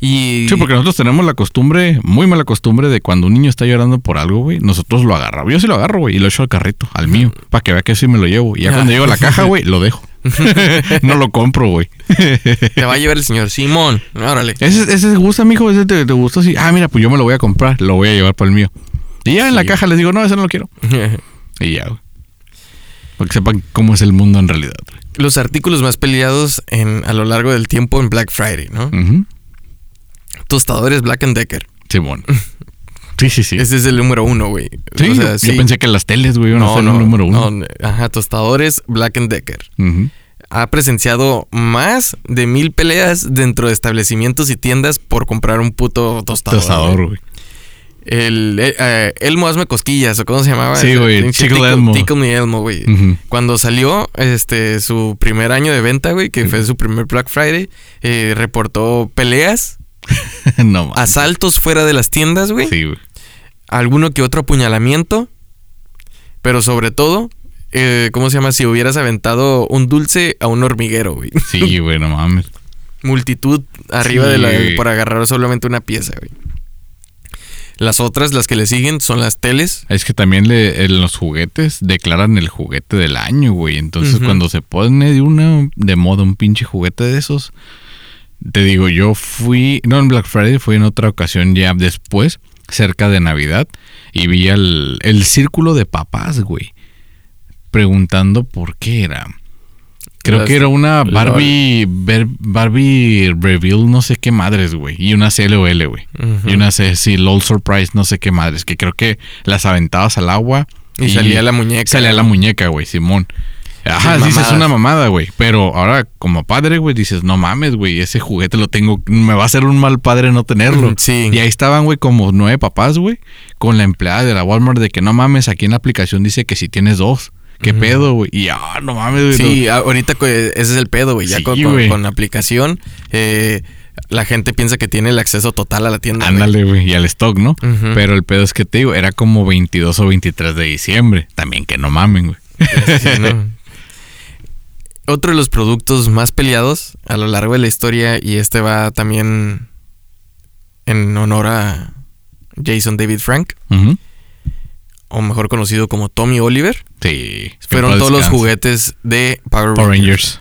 Y Sí, porque nosotros tenemos la costumbre, muy mala costumbre, de cuando un niño está llorando por algo, güey, nosotros lo agarramos. Yo sí lo agarro, güey, y lo echo al carrito, al mío, para que vea que sí me lo llevo. Y ya cuando llego a la caja, güey, lo dejo. no lo compro, güey. te va a llevar el señor Simón. Órale. Ese, ese te gusta, mijo, ese te, te gustó así. Ah, mira, pues yo me lo voy a comprar, lo voy a llevar para el mío. Y ya en la caja les digo, no, ese no lo quiero. Y ya, güey. Para que sepan cómo es el mundo en realidad. Los artículos más peleados en, a lo largo del tiempo en Black Friday, ¿no? Ujú. Tostadores Black and Decker. Simón. Sí, sí, sí. Ese es el número uno, güey. Sí, O sea, yo sí. pensé que las teles, güey, iban a ser el número uno. no, ajá, tostadores Black and Decker. Ha presenciado más de mil peleas dentro de establecimientos y tiendas por comprar un puto tostador. Tostador, güey. El eh, eh, Elmo Hazme Cosquillas, o cómo se llamaba. Sí, güey, Tickle Elmo. Tickle Me Elmo, güey. Cuando salió este su primer año de venta, güey, que fue su primer Black Friday, eh, reportó peleas, no mames. asaltos fuera de las tiendas, güey. Sí, güey. alguno que otro apuñalamiento, pero sobre todo, eh, ¿cómo se llama? Si hubieras aventado un dulce a un hormiguero, güey. Sí, güey, no mames. Multitud arriba Sí, de la güey. por agarrar solamente una pieza, güey. Las otras, las que le siguen, son las teles. Es que también le, en los juguetes declaran el juguete del año, güey. Entonces, cuando se pone de una de moda un pinche juguete de esos, te digo, yo fui, no en Black Friday, fui en otra ocasión ya después, cerca de Navidad, y vi el, el círculo de papás, güey, preguntando por qué era. Creo Las- que era una. Barbie, Barbie Reveal, no sé qué madres, güey. Y una CLOL, güey. Ujú. Y una C, sí, LOL Surprise, no sé qué madres. Que creo que las aventabas al agua. Y salía la muñeca. Salía la muñeca, güey, Simón. Ajá, dices mamadas. una mamada, güey. Pero ahora, como padre, güey, dices, no mames, güey, ese juguete lo tengo. Me va a hacer un mal padre no tenerlo. Sí. Y ahí estaban, güey, como nueve papás, güey, con la empleada de la Walmart de que no mames, aquí en la aplicación dice que si tienes dos. ¿Qué pedo, güey? Y ah, no mames, güey. Sí, ahorita co- ese es el pedo, güey. Ya Sí, con, con- la aplicación, eh, la gente piensa que tiene el acceso total a la tienda. Ándale, güey, y al stock, ¿no? Pero el pedo es que te digo, era como 22 o 23 de diciembre. También que no mamen, güey. Sí, ¿no? Otro de los productos más peleados a lo largo de la historia, y este va también en honor a Jason David Frank, o mejor conocido como Tommy Oliver, Sí. fueron todos los juguetes de Power, Power Rangers.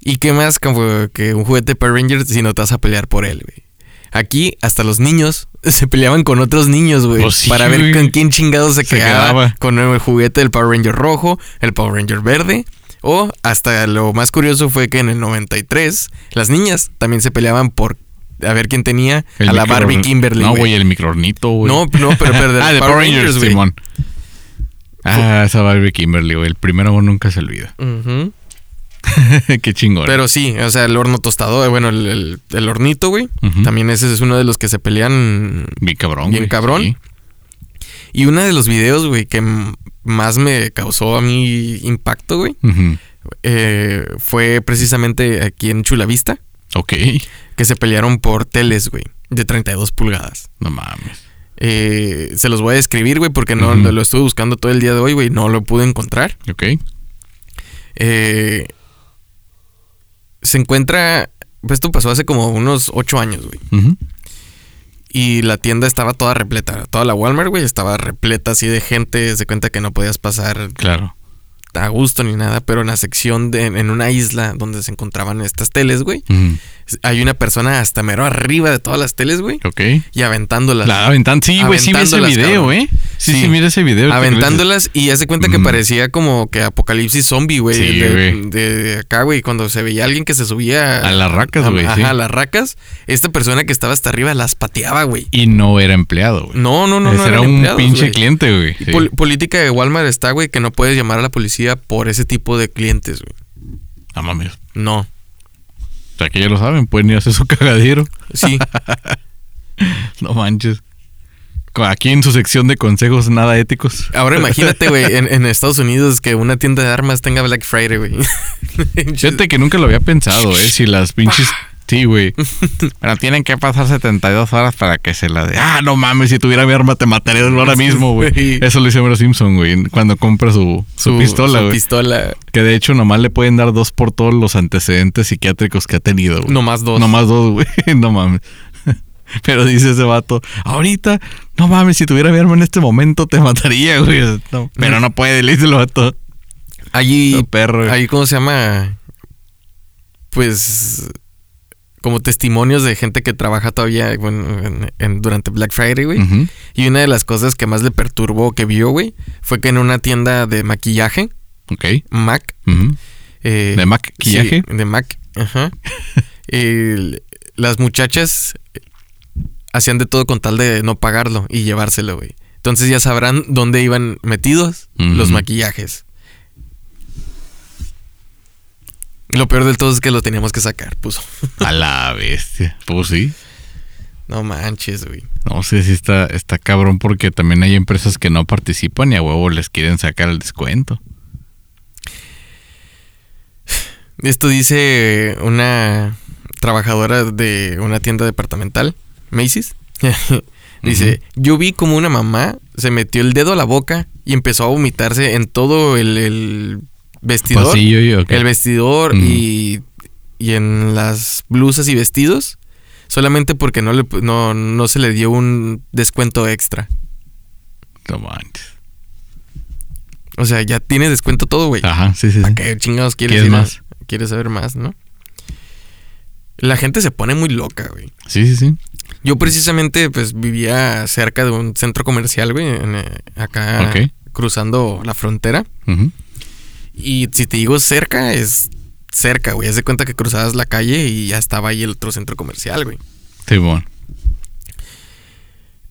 ¿Y qué más como que un juguete de Power Rangers si no te vas a pelear por él, güey? Aquí hasta los niños se peleaban con otros niños, güey, sí, para ver con quién chingado se, Se quedaba, quedaba. con el juguete del Power Ranger rojo, el Power Ranger verde. O hasta lo más curioso fue que en el 93 las niñas también se peleaban por a ver quién tenía El a la micro- Barbie Kimberly. No, güey. el microornito, güey. No, no, pero, pero de ah, de Power Rangers. Simón. Ah, esa Barbie Kimberly, güey. El primero nunca se olvida. Ujú. Qué chingón. Pero sí, o sea, el horno tostado, eh, bueno, el, el- el hornito, güey. También ese es uno de los que se pelean Bien cabrón, Bien güey. cabrón. Sí. Y uno de los videos, güey, que más me causó a mí impacto, güey, eh, fue precisamente aquí en Chulavista, Ok. que se pelearon por teles, güey, de 32 pulgadas. No mames. Eh, se los voy a describir, güey, porque no lo, lo estuve buscando todo el día de hoy, güey, no lo pude encontrar. Ok. Eh, se encuentra, pues esto pasó hace como unos 8 años, güey. Ujú. Y la tienda estaba toda repleta. Toda la Walmart, güey, estaba repleta así de gente. Se cuenta que no podías pasar Claro. A gusto ni nada, pero en la sección de en una isla donde se encontraban estas teles, güey, hay una persona hasta mero arriba de todas las teles, güey, Ok. y aventándolas. La aventan. Sí, güey, sí vi ese video, cabrón. ¿eh? Sí, sí, Sí. mira ese video. aventándolas y hace cuenta que parecía como que apocalipsis zombie, güey. Sí, de, acá, güey, cuando se veía alguien que se subía A las racas, güey, Ajá, sí. a las racas. Esta persona que estaba hasta arriba las pateaba, güey. Y no era empleado, güey. No, no, no, Ese no. era un empleados, pinche cliente, güey. Pol- política de Walmart está, güey, que no puedes llamar a la policía por ese tipo de clientes, güey. No mames. No. O sea, que ya lo saben, pueden ir a hacer su cagadero. Sí. No manches. Aquí en su sección de consejos nada éticos. Ahora imagínate, güey, en, en Estados Unidos que una tienda de armas tenga Black Friday, güey. Fíjate que nunca lo había pensado, ¿eh? Si las pinches Sí, güey. Pero tienen que pasar 72 horas para que se la de. Ah, no mames, si tuviera mi arma te mataría ahora mismo, güey. Eso lo hizo Homero Simpson, güey, cuando compra su, su, pistola, su güey. pistola. Que de hecho nomás le pueden dar dos por todos los antecedentes psiquiátricos que ha tenido, güey. No más dos. Nomás dos, güey. No mames. Pero dice ese vato, ahorita, no mames, si tuviera mi arma en este momento te mataría, güey. No, pero no puede, le dice el vato. Allí, No, perro, ahí, ¿cómo se llama? Pues como testimonios de gente que trabaja todavía bueno, en- en- durante Black Friday, güey. Y una de las cosas que más le perturbó que vio, güey, fue que en una tienda de maquillaje, Ok. Mac, Ujú. eh, ¿De maquillaje? sí, de Mac, ajá. Las muchachas hacían de todo con tal de no pagarlo y llevárselo, güey. Entonces ya sabrán dónde iban metidos los maquillajes. Lo peor del todo es que lo teníamos que sacar, puso. A la bestia. Pues sí. No manches, güey. No sé si está, está cabrón porque también hay empresas que no participan y a huevo les quieren sacar el descuento. Esto dice una trabajadora de una tienda departamental, Macy's. dice, yo vi como una mamá se metió el dedo a la boca y empezó a vomitarse en todo el, el vestidor. Pasillo y. El vestidor y, y en las blusas y vestidos. Solamente porque no, le, no, no se le dio un descuento extra. No manches. O sea, ya tiene descuento todo, güey. Ajá, sí, sí. ¿Para sí. qué chingados quieres ¿Quieres ir a- más? quieres saber más, no? La gente se pone muy loca, güey. Sí, sí, sí. Yo precisamente, pues, vivía cerca de un centro comercial, güey, en, eh, acá cruzando la frontera. Ujú. Y si te digo cerca, es cerca, güey. Haz de cuenta que cruzabas la calle y ya estaba ahí el otro centro comercial, güey. Sí, bueno.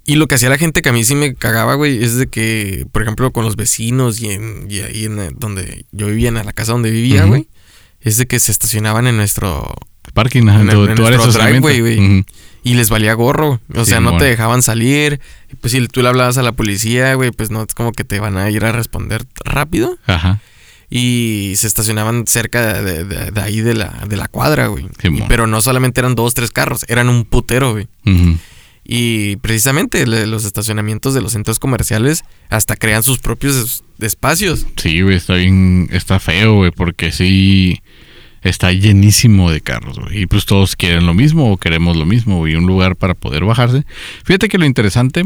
Y lo que hacía la gente que a mí sí me cagaba, güey, es de que, por ejemplo, con los vecinos y, en, y ahí en eh, donde yo vivía, en la casa donde vivía, güey, es de que se estacionaban en nuestro... Parking, En tu, en tu nuestro driveway, güey. Ujú. Y les valía gorro. O Sí, sea, no te dejaban salir. Pues si tú le hablabas a la policía, güey, pues no es como que te van a ir a responder rápido. Ajá. Y se estacionaban cerca de, de- de ahí de la, de la cuadra, güey. Sí, pero no solamente eran dos, tres carros, eran un putero, güey. Y precisamente los estacionamientos de los centros comerciales hasta crean sus propios es- espacios. Sí, güey, está bien, está feo, güey, porque sí está llenísimo de carros, güey. Y pues todos quieren lo mismo o queremos lo mismo, güey, un lugar para poder bajarse. Fíjate que lo interesante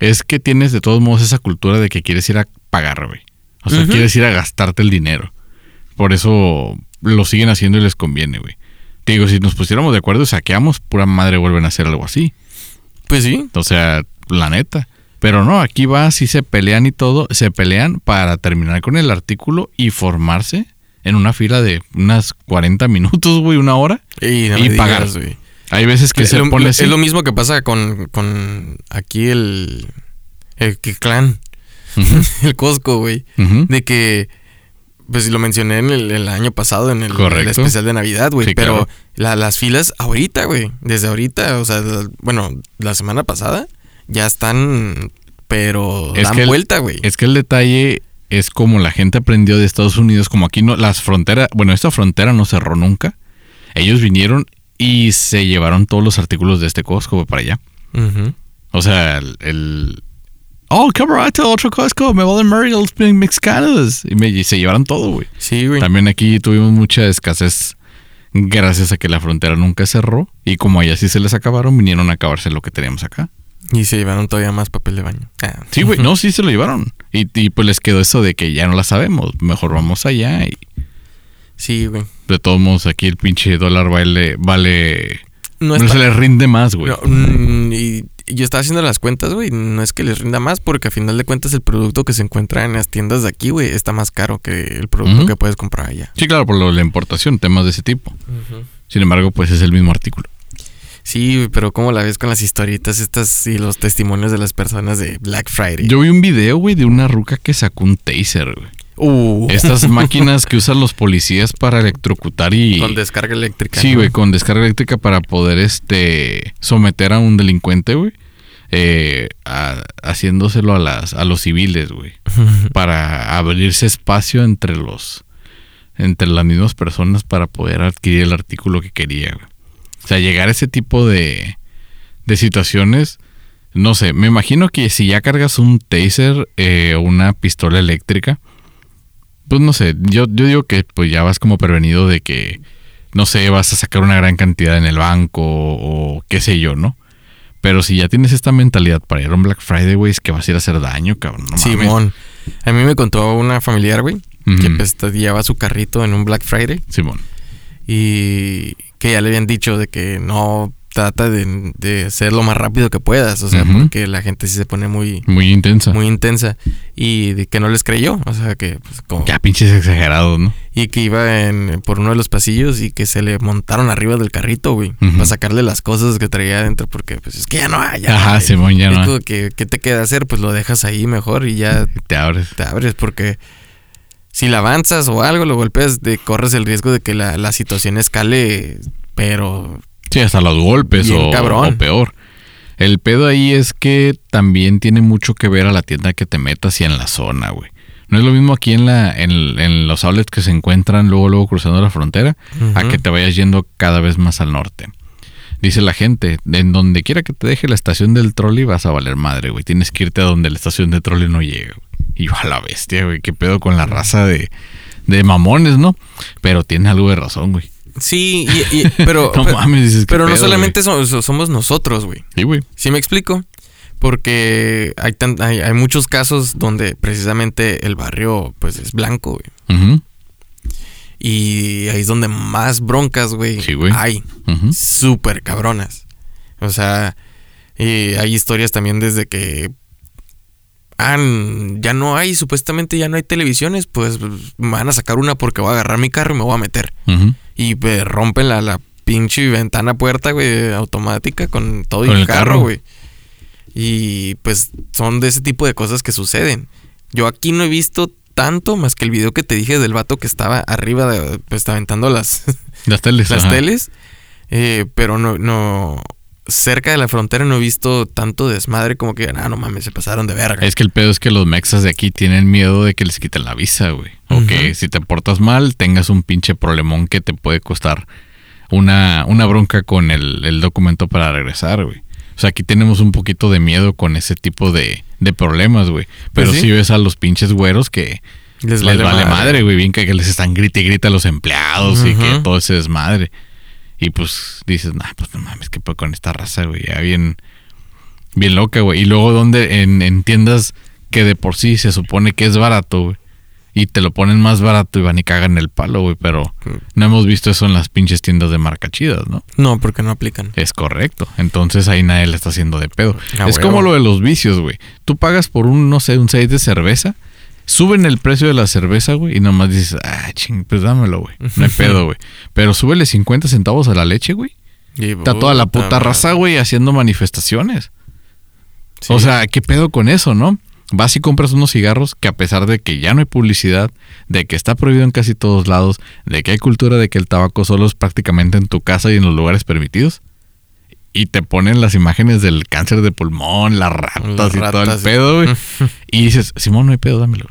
es que tienes de todos modos esa cultura de que quieres ir a pagar, güey. O sea, Ujú. quieres ir a gastarte el dinero. Por eso lo siguen haciendo y les conviene, güey. Te digo, si nos pusiéramos de acuerdo y saqueamos, pura madre vuelven a hacer algo así. Pues sí. O sea, la neta. Pero no, aquí va, si se pelean y todo, se pelean para terminar con el artículo y formarse en una fila de unas 40 minutos, güey, una hora. Y, no Y pagar. digas, güey. Hay veces que Es se lo, pone así. es lo mismo que pasa con, con aquí el, el clan, El Costco, güey. De que, pues lo mencioné en el, el año pasado, en el, especial de Navidad, güey. Sí, pero claro. la- las filas ahorita, güey, desde ahorita, o sea, la- bueno, la semana pasada, ya están, pero Es dan que vuelta, güey. Es que el detalle es como la gente aprendió de Estados Unidos, como aquí no, las fronteras, bueno, esta frontera no cerró nunca. Ellos vinieron y se llevaron todos los artículos de este Costco para allá. O sea, el... el- oh, camarada, otro Costco, me valen Marigolds mexicanos. Y, me, y se llevaron todo, güey. Sí, güey. También aquí tuvimos mucha escasez gracias a que la frontera nunca cerró. Y como allá sí se les acabaron, vinieron a acabarse lo que teníamos acá. Y se llevaron todavía más papel de baño. Ah. Sí, güey, no, sí se lo llevaron. Y, y pues les quedó eso de que ya no la sabemos. Mejor vamos allá y Sí, güey. de todos modos aquí el pinche dólar vale, vale No, no, está- se le rinde más, güey. no, mm, y yo estaba haciendo las cuentas, güey. No es que les rinda más, porque a final de cuentas el producto que se encuentra en las tiendas de aquí, güey, está más caro que el producto que puedes comprar allá. Sí, claro, por lo de la importación, temas de ese tipo. Sin embargo, pues es el mismo artículo. Sí, pero ¿cómo la ves con las historietas estas y los testimonios de las personas de Black Friday? Yo vi un video, güey, de una ruca que sacó un taser, güey. Uh, Estas máquinas que usan los policías para electrocutar y... con descarga eléctrica. Sí, ¿no? güey, con descarga eléctrica para poder este someter a un delincuente, güey. eh, a- haciéndoselo a las a los civiles, güey. Para abrirse espacio entre los entre las mismas personas para poder adquirir el artículo que quería, güey. O sea, llegar a ese tipo de, de situaciones, no sé, me imagino que si ya cargas un taser eh, o una pistola eléctrica, pues no sé, yo, yo digo que pues ya vas como prevenido de que, no sé, vas a sacar una gran cantidad en el banco o, qué sé yo, ¿no? Pero si ya tienes esta mentalidad para ir a un Black Friday, güey, es que vas a ir a hacer daño, cabrón. No Simón. A mí me contó una familiar, güey, que pues, lleva su carrito en un Black Friday. Simón. Y que ya le habían dicho de que no trata de, de ser lo más rápido que puedas, o sea, porque la gente sí se pone muy... Muy intensa. Muy intensa. Y de que no les creyó, o sea, que... Pues, como, ya pinches exagerados, ¿no? Y que iba en, por uno de los pasillos y que se le montaron arriba del carrito, güey, para sacarle las cosas que traía adentro, porque pues es que ya no hay. Ya Ajá, Simón, ya no ¿qué, ¿Qué te queda hacer? Pues lo dejas ahí mejor y ya... Te abres. Te abres, porque si la avanzas o algo, lo golpeas, de, corres el riesgo de que la, la situación escale, pero Sí, hasta los golpes o, peor. El pedo ahí es que también tiene mucho que ver a la tienda que te metas y en la zona, güey. No es lo mismo aquí en la en, los outlets que se encuentran luego luego cruzando la frontera a que te vayas yendo cada vez más al norte. Dice la gente, en donde quiera que te deje la estación del trolley vas a valer madre, güey. Tienes que irte a donde la estación de trolley no llegue. Y va a la bestia, güey. ¿Qué pedo con la raza de, de mamones, no? Pero tiene algo de razón, güey. Sí, pero. no mames, Pero no solamente somos, nosotros, güey. Sí, güey. ¿Sí me explico? Porque hay, hay, muchos casos donde precisamente el barrio, pues, es blanco, güey. Y ahí es donde más broncas, güey, sí, güey. hay. Súper cabronas. O sea, y hay historias también desde que ah, ya no hay, supuestamente ya no hay televisiones, pues van a sacar una porque voy a agarrar mi carro y me voy a meter. Y pues, rompen la, la pinche ventana puerta, güey, automática con todo el, carro, güey. Y pues son de ese tipo de cosas que suceden. Yo aquí no he visto tanto más que el video que te dije del vato que estaba arriba de, pues aventando las, las teles. las teles. Eh, pero no, no, cerca de la frontera no he visto tanto desmadre como que, ah, no mames, se pasaron de verga. Es que el pedo es que los mexas de aquí tienen miedo de que les quiten la visa, güey. O que si te portas mal, tengas un pinche problemón que te puede costar una, una bronca con el, documento para regresar, güey. O sea, aquí tenemos un poquito de miedo con ese tipo de, de problemas, güey. Pero pues si ves a los pinches güeros que les, vale, madre, güey. Bien que, les están grita y grita a los empleados y que todo ese desmadre. Y pues dices, nah, pues no mames, ¿qué puedo con esta raza, güey? Ya bien, bien loca, güey. Y luego donde en, tiendas que de por sí se supone que es barato, güey. Y te lo ponen más barato y van y cagan el palo, güey. Pero no hemos visto eso en las pinches tiendas de marca chidas, ¿no? No, porque no aplican. Es correcto. Entonces ahí nadie le está haciendo de pedo. Ah, es como lo de los vicios, güey. Tú pagas por un, no sé, un 6 de cerveza Suben el precio de la cerveza, güey, y nomás dices, ah, ching, pues dámelo, güey. No hay pedo, güey. Pero súbele 50 centavos a la leche, güey. Está toda la puta raza, güey, haciendo manifestaciones. O sea, ¿qué pedo con eso, no? Vas y compras unos cigarros que a pesar de que ya no hay publicidad, de que está prohibido en casi todos lados, de que hay cultura de que el tabaco solo es prácticamente en tu casa y en los lugares permitidos, y te ponen las imágenes del cáncer de pulmón, las ratas, y todo el pedo, güey. y dices, Simón, no hay pedo, dámelo.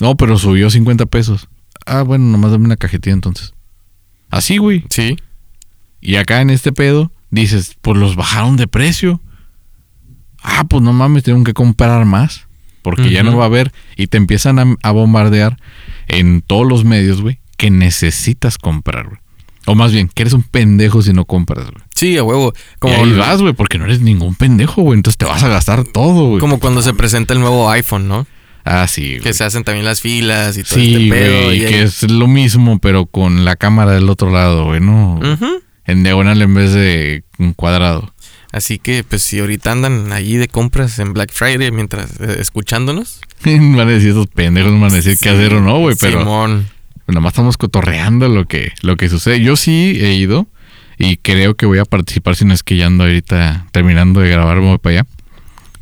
No, pero subió 50 pesos. Ah, bueno, nomás dame una cajetilla entonces. Así, güey. Sí. Y acá en este pedo dices, pues los bajaron de precio. Ah, pues no mames, tengo que comprar más. Porque ya no va a haber. Y te empiezan a, bombardear en todos los medios, güey, que necesitas comprar, güey. O más bien, que eres un pendejo si no compras, güey. Sí, a huevo. Como y ahí vas, güey, porque no eres ningún pendejo, güey. Entonces te vas a gastar todo, güey. Como cuando se presenta el nuevo iPhone, ¿no? Ah, sí. Que se hacen también las filas y todo este pedo. y, que es lo mismo, pero con la cámara del otro lado, güey, ¿no? En diagonal en vez de un cuadrado. Así que, pues, si ahorita andan allí de compras en Black Friday mientras eh, escuchándonos. van a decir esos pendejos, van a decir qué hacer o no, güey, pero. Simón. Nada más estamos cotorreando lo que, lo que sucede. Yo sí he ido y creo que voy a participar, si no es que ya ando ahorita terminando de grabar, voy para allá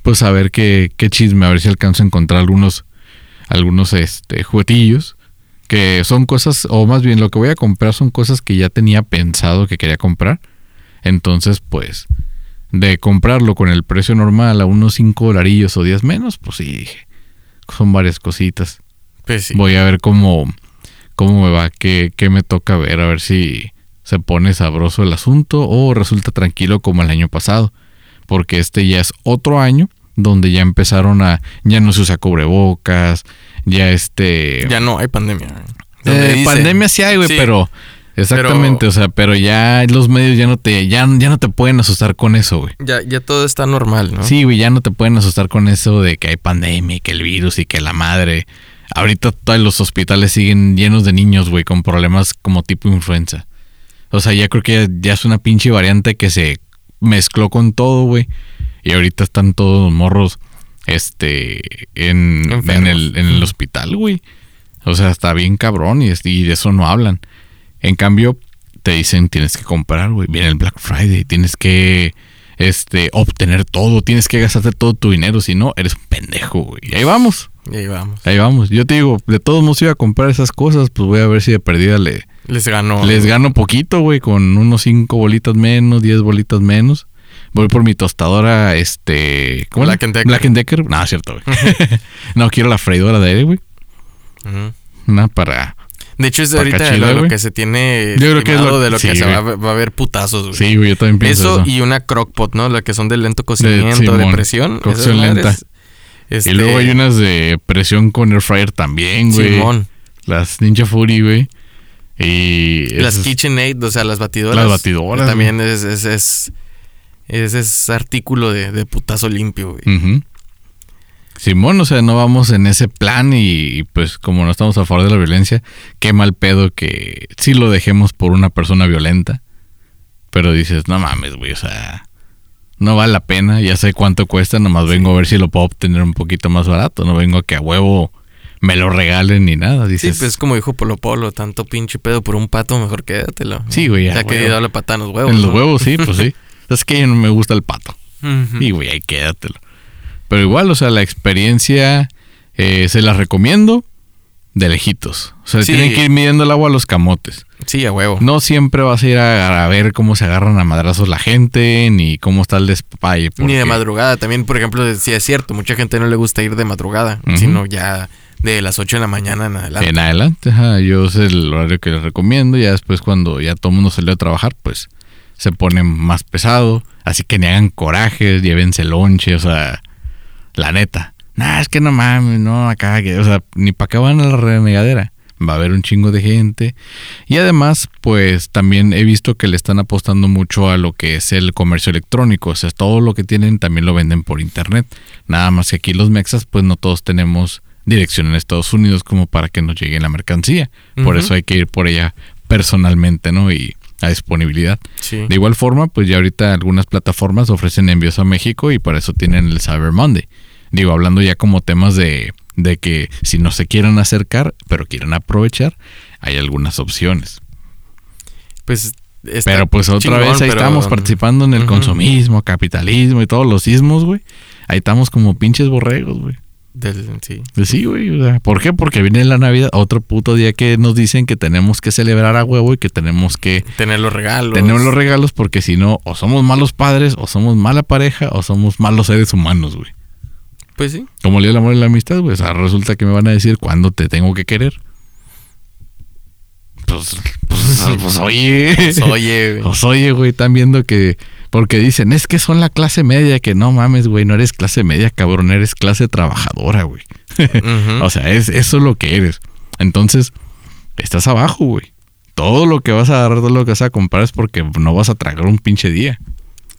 pues a ver qué, qué chisme, a ver si alcanzo a encontrar algunos, algunos este, juguetillos que son cosas, o más bien lo que voy a comprar son cosas que ya tenía pensado que quería comprar. Entonces, pues, de comprarlo con el precio normal a unos 5 dolarillos o 10 menos, pues sí, dije, son varias cositas. Pues voy a ver cómo, cómo me va, qué, qué me toca ver, a ver si se pone sabroso el asunto o resulta tranquilo como el año pasado. Porque este ya es otro año donde ya empezaron a, ya no se usa cubrebocas, ya este... Ya no hay pandemia. Eh, pandemia sí hay, güey, Sí, pero... Exactamente, pero- o sea, pero ya los medios ya no te, ya, ya no te pueden asustar con eso, güey. Ya, ya todo está normal, ¿no? Sí, güey, ya no te pueden asustar con eso de que hay pandemia y que el virus y que la madre. Ahorita todos los hospitales siguen llenos de niños, güey, con problemas como tipo influenza. O sea, ya creo que ya, ya es una pinche variante que se mezcló con todo, güey. Y ahorita están todos los morros, este, en, en el, en el hospital, güey. O sea, está bien cabrón y, y de eso no hablan. En cambio, te dicen tienes que comprar, güey. Viene el Black Friday, tienes que este obtener todo, tienes que gastarte todo tu dinero, si no, eres un pendejo, güey. Y ahí vamos, Y ahí vamos. ahí vamos. Yo te digo, de todos modos iba a comprar esas cosas, pues voy a ver si de perdida le, Les ganó. les gano poquito, güey, con unos 5 bolitas menos, 10 bolitas menos. Voy por mi tostadora, este... ¿cómo Black and Decker. Black and Decker. No, es cierto, güey. no, quiero la freidora de aire, güey. Una para... De hecho, es ahorita cachila, lo, que se tiene Yo creo que es lo- de lo que se va, a ver- va a haber putazos, güey. Sí, güey, yo también pienso Eso eso. y una crockpot, ¿no? La que son de lento cocimiento, de, presión. Cocción lenta. Madres, Y este, luego hay unas de presión con air fryer también, güey. Simón. Las Ninja Fury, güey. Y... Las esas- KitchenAid, o sea, las batidoras. Las batidoras, También es, es, es, es, es artículo de, de putazo limpio, güey. Simón, o sea, no vamos en ese plan y, y, pues como no estamos a favor de la violencia, qué mal pedo que sí lo dejemos por una persona violenta. Pero dices, no mames, güey, o sea, no vale la pena, ya sé cuánto cuesta, nomás vengo a ver si lo puedo obtener un poquito más barato, no vengo a que a huevo me lo regalen ni nada. Sí, Dices, pues como dijo Polo Polo, tanto pinche pedo por un pato, mejor quédatelo. Sí, güey, ya, Ya que huevo. darle patada en los huevos. en los ¿no? huevos, sí, pues sí. Es que no me gusta el pato. Ujú. Y güey, ahí quédatelo. Pero igual, o sea, la experiencia eh, se la recomiendo de lejitos. O sea, Sí. tienen que ir midiendo el agua a los camotes. Sí, a huevo. No siempre vas a ir a, a ver cómo se agarran a madrazos la gente, ni cómo está el despapalle. Ni de porque- madrugada. También, por ejemplo, sí es cierto, mucha gente no le gusta ir de madrugada, sino ya de las 8 de la mañana en adelante. En adelante, ajá, yo es el horario que les recomiendo. Ya después, cuando ya todo el mundo salió a trabajar, pues se pone más pesado. Así que ni hagan corajes, llévense lonche, o sea, la neta. Nah, es que no mames, no, acá, que- o sea, ni para qué van a la renegadera. Va a haber un chingo de gente. Y además, pues también he visto que le están apostando mucho a lo que es el comercio electrónico. O sea, todo lo que tienen también lo venden por internet. Nada más que aquí los mexas, pues no todos tenemos dirección en Estados Unidos como para que nos llegue la mercancía. Por eso hay que ir por ella personalmente, ¿no? Y a disponibilidad. Sí. De igual forma, pues ya ahorita algunas plataformas ofrecen envíos a México y para eso tienen el Cyber Monday. Digo, hablando ya como temas de, de que si no se quieren acercar, pero quieren aprovechar, hay algunas opciones. Pues pero pues otra chingón, vez ahí pero- estamos participando en el consumismo, capitalismo y todos los sismos, güey. Ahí estamos como pinches borregos, güey. Del, sí. Pues sí, güey. o sea, ¿Por qué? Porque viene la Navidad, otro puto día que nos dicen que tenemos que celebrar a huevo y que tenemos que Tener los regalos. tener los regalos porque si no, o somos malos padres, o somos mala pareja, o somos malos seres humanos, güey. Pues sí. Como el día del amor y la amistad. O sea, resulta que me van a decir cuándo te tengo que querer. Pues, pues, pues, oye. Pues, oye, güey. Pues oye, güey, están viendo que. Porque dicen, es que son la clase media, que no mames, güey, no eres clase media, cabrón, eres clase trabajadora, güey. O sea, es, eso es lo que eres. Entonces, estás abajo, güey. Todo lo que vas a agarrar, todo lo que vas a comprar es porque no vas a tragar un pinche día.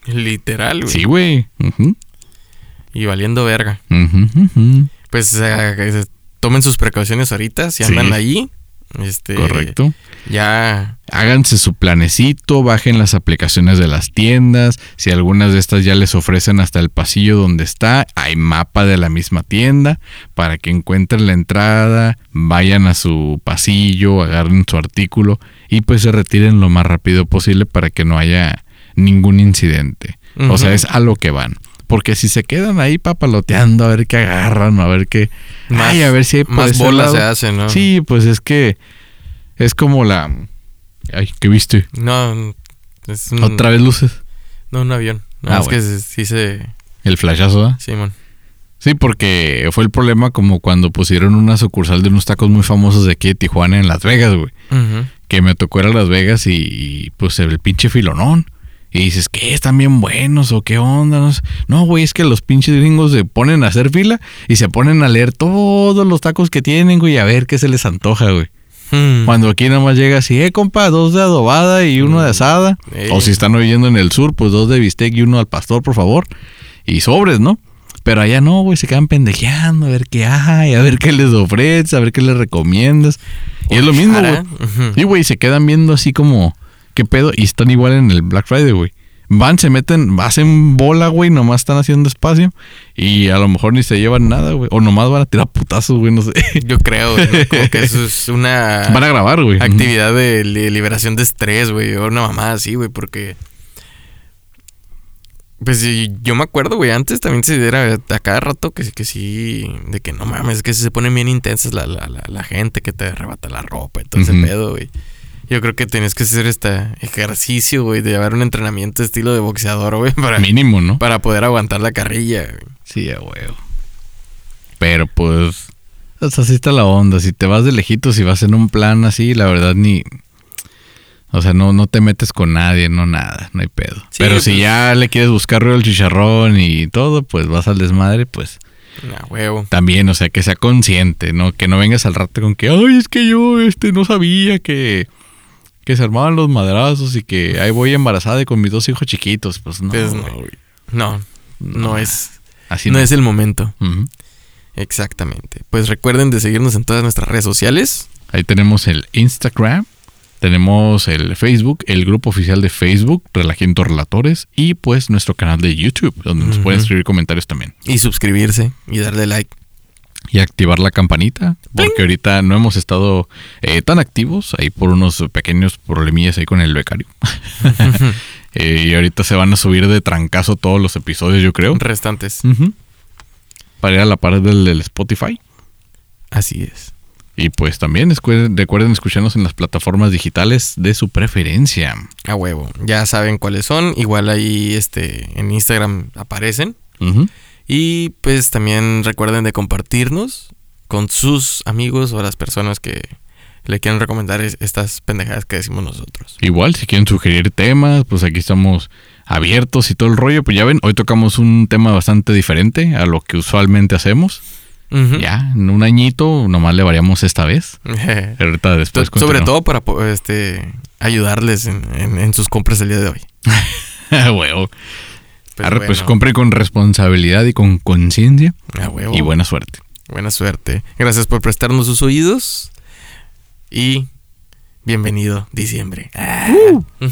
Literal, güey. Sí, güey. Ujú, Y valiendo verga. Pues eh, tomen sus precauciones ahorita. Si Sí. andan ahí. Este. Correcto. Ya. Háganse su planecito, bajen las aplicaciones de las tiendas. Si algunas de estas ya les ofrecen hasta el pasillo donde está, hay mapa de la misma tienda para que encuentren la entrada, vayan a su pasillo, agarren su artículo y pues se retiren lo más rápido posible para que no haya ningún incidente. O sea, es a lo que van. Porque si se quedan ahí papaloteando a ver qué agarran, a ver qué... Más- ay, a ver si hay Más bolas lado. se hacen, ¿no? Sí, pues es que es como la... Ay, ¿qué viste? No. Es un, Otra vez luces. No, un avión. No, Ah, es que bueno. se- sí se. El flashazo, ¿ah? Simón. Sí, porque fue el problema como cuando pusieron una sucursal de unos tacos muy famosos de aquí de Tijuana en Las Vegas, güey. Que me tocó ir a Las Vegas y, y, pues el pinche filonón. Y dices, ¿qué? ¿Están bien buenos o qué onda? No, güey, es que los pinches gringos se ponen a hacer fila y se ponen a leer todos los tacos que tienen, güey, a ver qué se les antoja, güey. Hmm. Cuando aquí nada más llega así, eh, compa, dos de adobada y uno de asada. Ey. O si están oyendo en el sur, pues dos de bistec y uno al pastor, por favor. Y sobres, ¿no? Pero allá no, güey, se quedan pendejeando a ver qué hay, a ver qué les ofreces, a ver qué les recomiendas. Y es lo mismo, güey. Y, güey, se quedan viendo así como, ¿qué pedo? Y están igual en el Black Friday, güey. Van, se meten, hacen bola, güey, nomás están haciendo espacio. Y a lo mejor ni se llevan nada, güey. O nomás van a tirar putazos, güey, no sé. Yo creo, güey, ¿no? Como que eso es una Van a grabar, güey. actividad de li- liberación de estrés, güey. O una mamá así, güey, porque. Pues sí, yo me acuerdo, güey, antes también se era a cada rato que, que sí, de que no mames, que se ponen bien intensas la, la, la, la gente que te arrebata la ropa y todo ese pedo, güey. Yo creo que tienes que hacer este ejercicio, güey, de llevar un entrenamiento estilo de boxeador, güey, para, Mínimo, ¿no? para poder aguantar la carrilla, güey. Sí, a huevo. Pero pues, o sea, así está la onda. Si te vas de lejitos y vas en un plan así, la verdad ni... O sea, no, no te metes con nadie, no nada, no hay pedo. Sí, Pero si pues- ya le quieres buscar ruido al chicharrón y todo, pues vas al desmadre, pues A huevo. también, o sea, que sea consciente, ¿no? Que no vengas al rato con que, ay, es que yo, este, no sabía que, que se armaban los madrazos y que ahí voy embarazada y con mis dos hijos chiquitos. Pues no, Pues no. No, no es, Así no es el momento. Exactamente. Pues recuerden de seguirnos en todas nuestras redes sociales. Ahí tenemos el Instagram, tenemos el Facebook, el grupo oficial de Facebook, Relajiento Relatores, y pues nuestro canal de YouTube, donde nos pueden escribir comentarios también. Y suscribirse y darle like. Y activar la campanita, porque ahorita no hemos estado eh, tan activos, ahí por unos pequeños problemillas ahí con el becario. Eh, y ahorita se van a subir de trancazo todos los episodios, yo creo. Restantes. Para ir a la par del, del Spotify. Así es. Y pues también recuerden escucharnos en las plataformas digitales de su preferencia. A huevo. Ya saben cuáles son. Igual ahí este, en Instagram aparecen. Ujú. Y pues también recuerden de compartirnos con sus amigos o las personas que le quieren recomendar es- estas pendejadas que decimos nosotros. Igual, si quieren sugerir temas, pues aquí estamos abiertos y todo el rollo. Pues ya ven, hoy tocamos un tema bastante diferente a lo que usualmente hacemos. Ya, en un añito nomás le variamos esta vez. Ahorita después Sobre todo para este, ayudarles en, en- en sus compras el día de hoy. Huevo. Pues Arre, pues compre con responsabilidad y con conciencia. Y buena suerte. Buena suerte. Gracias por prestarnos sus oídos. Y bienvenido diciembre. Ah.